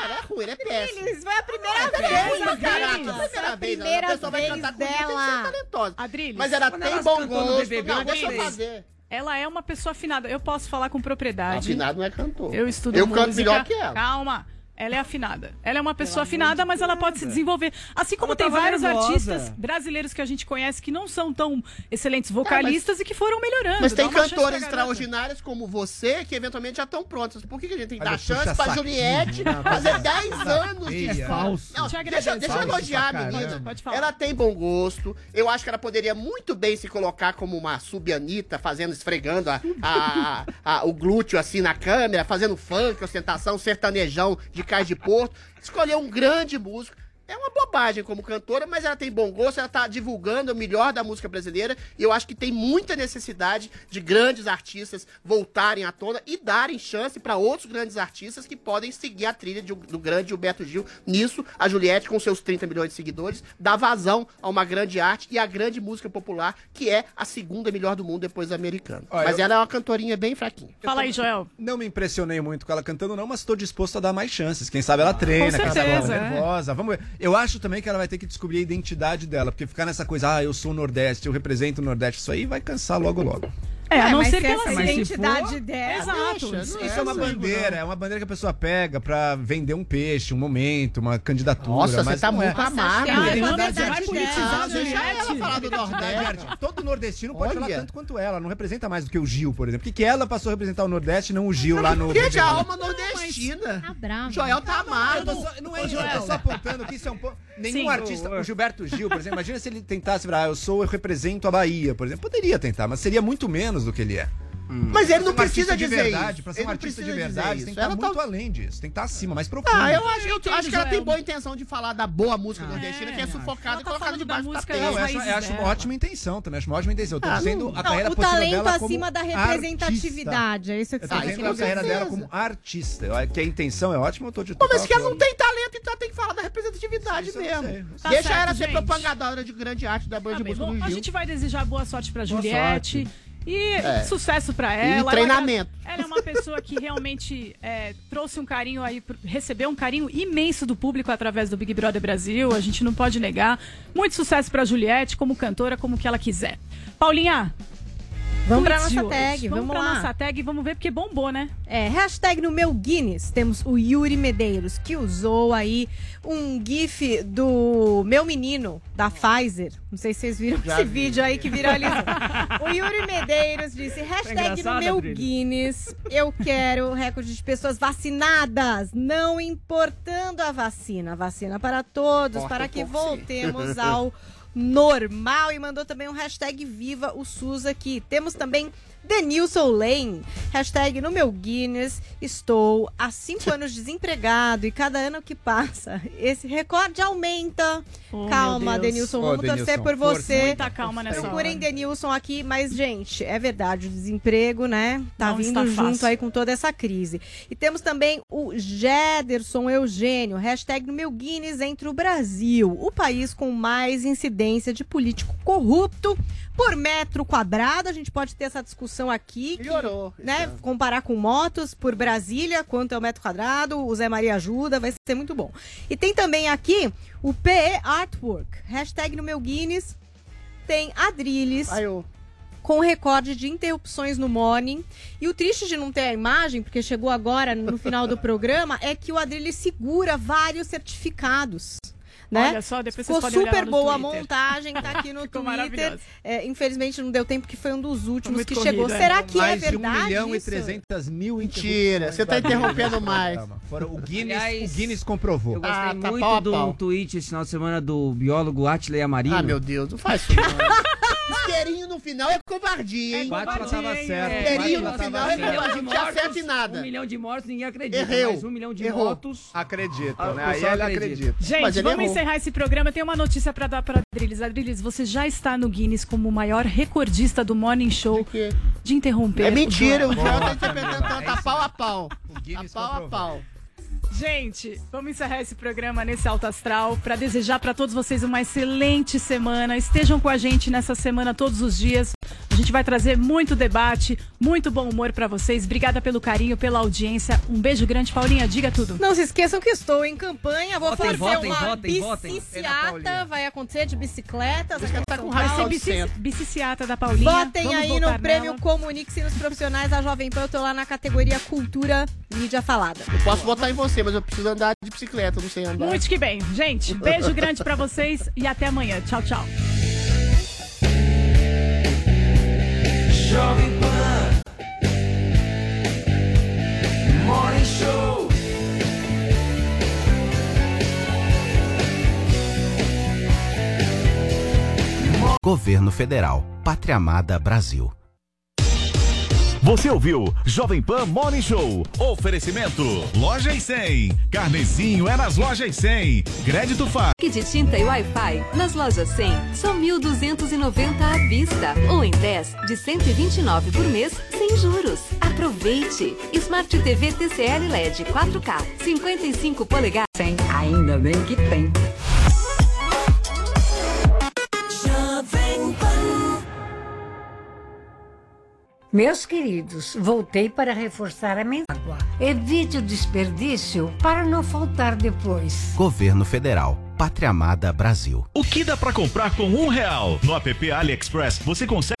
Ela é ruim, ela é péssima. Adriles, foi a primeira é vez, péssima, caraca. Foi a Foi primeira vez. primeira A pessoa vai cantar que dela. talentosa. Adriles. Mas ela Quando tem elas bom cantam no gosto. BBB, Não, deixa eu Adriles, fazer. Ela é uma pessoa afinada. Eu posso falar com propriedade. Afinado não é cantor. Eu estudo Eu música. canto melhor que ela. Calma. Ela é afinada. Ela é uma pessoa afinada, mas ela pode se desenvolver. Assim como Ela tem vários nervosa. artistas brasileiros que a gente conhece que não são tão excelentes vocalistas e que foram melhorando. Mas tem garota. extraordinárias como você que eventualmente já estão prontas. Por que, que a gente tem que dar chance pra. Juliette Não, fazer mas- 10 anos de É falso. Não, deixa, deixa eu elogiar a menina. caramba. Pode falar. Ela tem bom gosto. Eu acho que ela poderia muito bem se colocar como uma subianita, fazendo, esfregando a, a- a- o glúteo assim na câmera, fazendo funk, ostentação, sertanejão de Cais de Porto. Escolher um grande músico. É uma bobagem como cantora, mas ela tem bom gosto, ela tá divulgando o melhor da música brasileira e eu acho que tem muita necessidade de grandes artistas voltarem à tona e darem chance para outros grandes artistas que podem seguir a trilha de- do grande Gilberto Gil. Nisso, a Juliette, com seus 30 milhões de seguidores, dá vazão a uma grande arte e a grande música popular, que é a segunda melhor do mundo depois da americana. Olha, mas eu- ela é uma cantorinha bem fraquinha. Fala aí, Joel. Não me impressionei muito com ela cantando, não, mas estou disposto a dar mais chances. Quem sabe ela treina, Com quem sabe ela certeza, é é. nervosa. Vamos ver. Eu acho também que ela vai ter que descobrir a identidade dela, porque ficar nessa coisa, ah, eu sou o Nordeste, eu represento o Nordeste, isso aí vai cansar logo logo. É, a Ué, não mas ser se que ela identidade dela. Exato. Deixa, Isso, Isso é uma bandeira, é uma bandeira que a pessoa pega pra vender um peixe, um momento, uma candidatura. Nossa, mas você tá não é. muito amargo. Caramba, hein? é você vai politizar a Juliette. falar do Nordeste. Todo nordestino pode falar tanto quanto ela. Não representa mais do que o Gil, por exemplo. Por que, que ela passou a representar o Nordeste não o Gil lá no. Gente, a alma nordestina. Tá. Joel tá tô só, não é isso, eu tô só apontando que isso é um ponto. Nenhum Sim. artista, o Gilberto Gil, por exemplo, imagina se ele tentasse virar, "Ah, eu sou, eu represento a Bahia, por exemplo. Poderia tentar, mas seria muito menos do que ele é. Mas ele não precisa artista de dizer verdade, isso. Pra ser Ele um não artista de verdade, tem que estar Ela muito tá- além disso. Tem que estar acima, mais profundo. Ah, eu acho, eu acho que ela tem boa intenção de falar da boa música nordestina, que é sufocada Ela e tá colocada debaixo da do música tapete. Não, eu acho, eu acho uma ótima intenção também. Acho uma ótima intenção. Eu tô Ah, dizendo não- a Não, carreira o profissional talento dela como acima da artista. representatividade. É isso que Eu você tá dizendo a carreira dela como artista. Eu- Que a intenção é ótima, eu tô de mas que ela não tem talento, então ela tem que falar da representatividade mesmo. Deixa Tá ela ser gente. propagadora de grande arte da banda Tá de bem, música a gente vai desejar boa sorte pra Juliette. E É. sucesso pra ela. Ela- treinamento. Ela, é uma pessoa que realmente é, trouxe um carinho aí, recebeu um carinho imenso do público através do Big Brother Brasil. A gente não pode negar. Muito sucesso pra Juliette, como cantora, como que ela quiser. Paulinha. Vamos pra nossa tag, Vamos, vamos pra lá. nossa tag e vamos ver porque bombou, né? É, hashtag no meu Guinness, temos o Yuri Medeiros, que usou aí um gif do meu menino, da Pfizer. Não sei se vocês viram Já esse vi. vídeo aí que viralizou. o Yuri Medeiros disse, hashtag no meu Adriles. Guinness, eu quero recorde de pessoas vacinadas, não importando a vacina. Vacina para todos, Corta para que voltemos ao normal. E mandou também um hashtag Viva o SUS aqui. Temos também Denilson Lane, hashtag no meu Guinness, estou há cinco anos desempregado e cada ano que passa, esse recorde aumenta. Oh, Calma. Denilson, Ô, vamos torcer Denilson, por força. você. Muita calma nessa Procurem hora. Denilson aqui, mas, gente, é verdade, o desemprego, né? Tá Não vindo junto fácil. aí com toda essa crise. E temos também o Gederson Eugênio, hashtag no meu Guinness entre o Brasil, o país com mais incidência de político corrupto por metro quadrado. A gente pode ter essa discussão aqui. que, Melhorou. esse né, comparar com motos por Brasília, quanto é o metro quadrado, o Zé Maria ajuda, vai ser muito bom. E tem também aqui o PE Artwork, hashtag no meu Guinness, tem Adrilles, eu. com recorde de interrupções no morning. E o triste de não ter a imagem, porque chegou agora no final do programa, é que o Adrilles segura vários certificados né? Olha só, depois Ficou vocês super boa a montagem, tá aqui no Ficou Twitter. É, infelizmente não deu tempo, que foi um dos últimos que corrido, chegou. é. Será que mais é verdade de 1 milhão isso? e 300 mil Mentira, você tá interrompendo mais. Fora o Guinness, Aliás, o Guinness comprovou. Eu gostei Ah, tá muito pau do pau. tweet esse final de semana do biólogo Atley Amarino. Ah, meu Deus, não faz isso. Isqueirinho no final é covardia, hein? Quatro tava certo. Isqueirinho no final é covardia, não acerta em nada. Um milhão de mortos, ninguém acredita. Errou. Mas um milhão de Errou. votos. Acreditam, Ah, né? Aí ele acredita. acredita. Gente, vamos errou. encerrar esse programa. Tem uma notícia pra dar pra Adriles. Adriles, você já está no Guinness como o maior recordista do Morning Show de, interromper. É mentira, o Joel tá interpretando, tá, pau a pau. O Guinness Tá pau a pau. Gente, vamos encerrar esse programa nesse alto astral para desejar para todos vocês uma excelente semana. Estejam com a gente nessa semana todos os dias. A gente vai trazer muito debate, muito bom humor para vocês. Obrigada pelo carinho, pela audiência. Um beijo grande, Paulinha. Diga tudo. Não se esqueçam que estou em campanha. Vou Votem, fazer votem, uma votem, votem. biciciata. Vai acontecer de bicicletas. aqui em tá com Vai Paulo. ser raiva biciciata da Paulinha. Votem Vamos aí no prêmio. Comunique-se nos profissionais da Jovem Pan. Eu tô lá na categoria Cultura Mídia Falada. Eu posso votar em você, mas eu preciso andar de bicicleta, não sei andar. Muito que bem. Gente, beijo grande para vocês e até amanhã. Tchau, tchau. Jovem Pan Morning Show Governo Federal. Pátria Amada Brasil. Você ouviu Jovem Pan Morning Show. Oferecimento Loja e 100. Carnezinho é nas lojas 100. Crédito fácil. De tinta e Wi-Fi nas lojas 100 são 1.290 à vista ou em 10 de 129 por mês sem juros. Aproveite! Smart TV TCL LED 4K 55 polegadas. 100 ainda bem que tem. Meus queridos, voltei para reforçar a mensagem. Evite o desperdício para não faltar depois. Governo Federal. Pátria Amada Brasil. O que dá pra comprar com um real? No app AliExpress você consegue.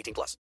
18 plus.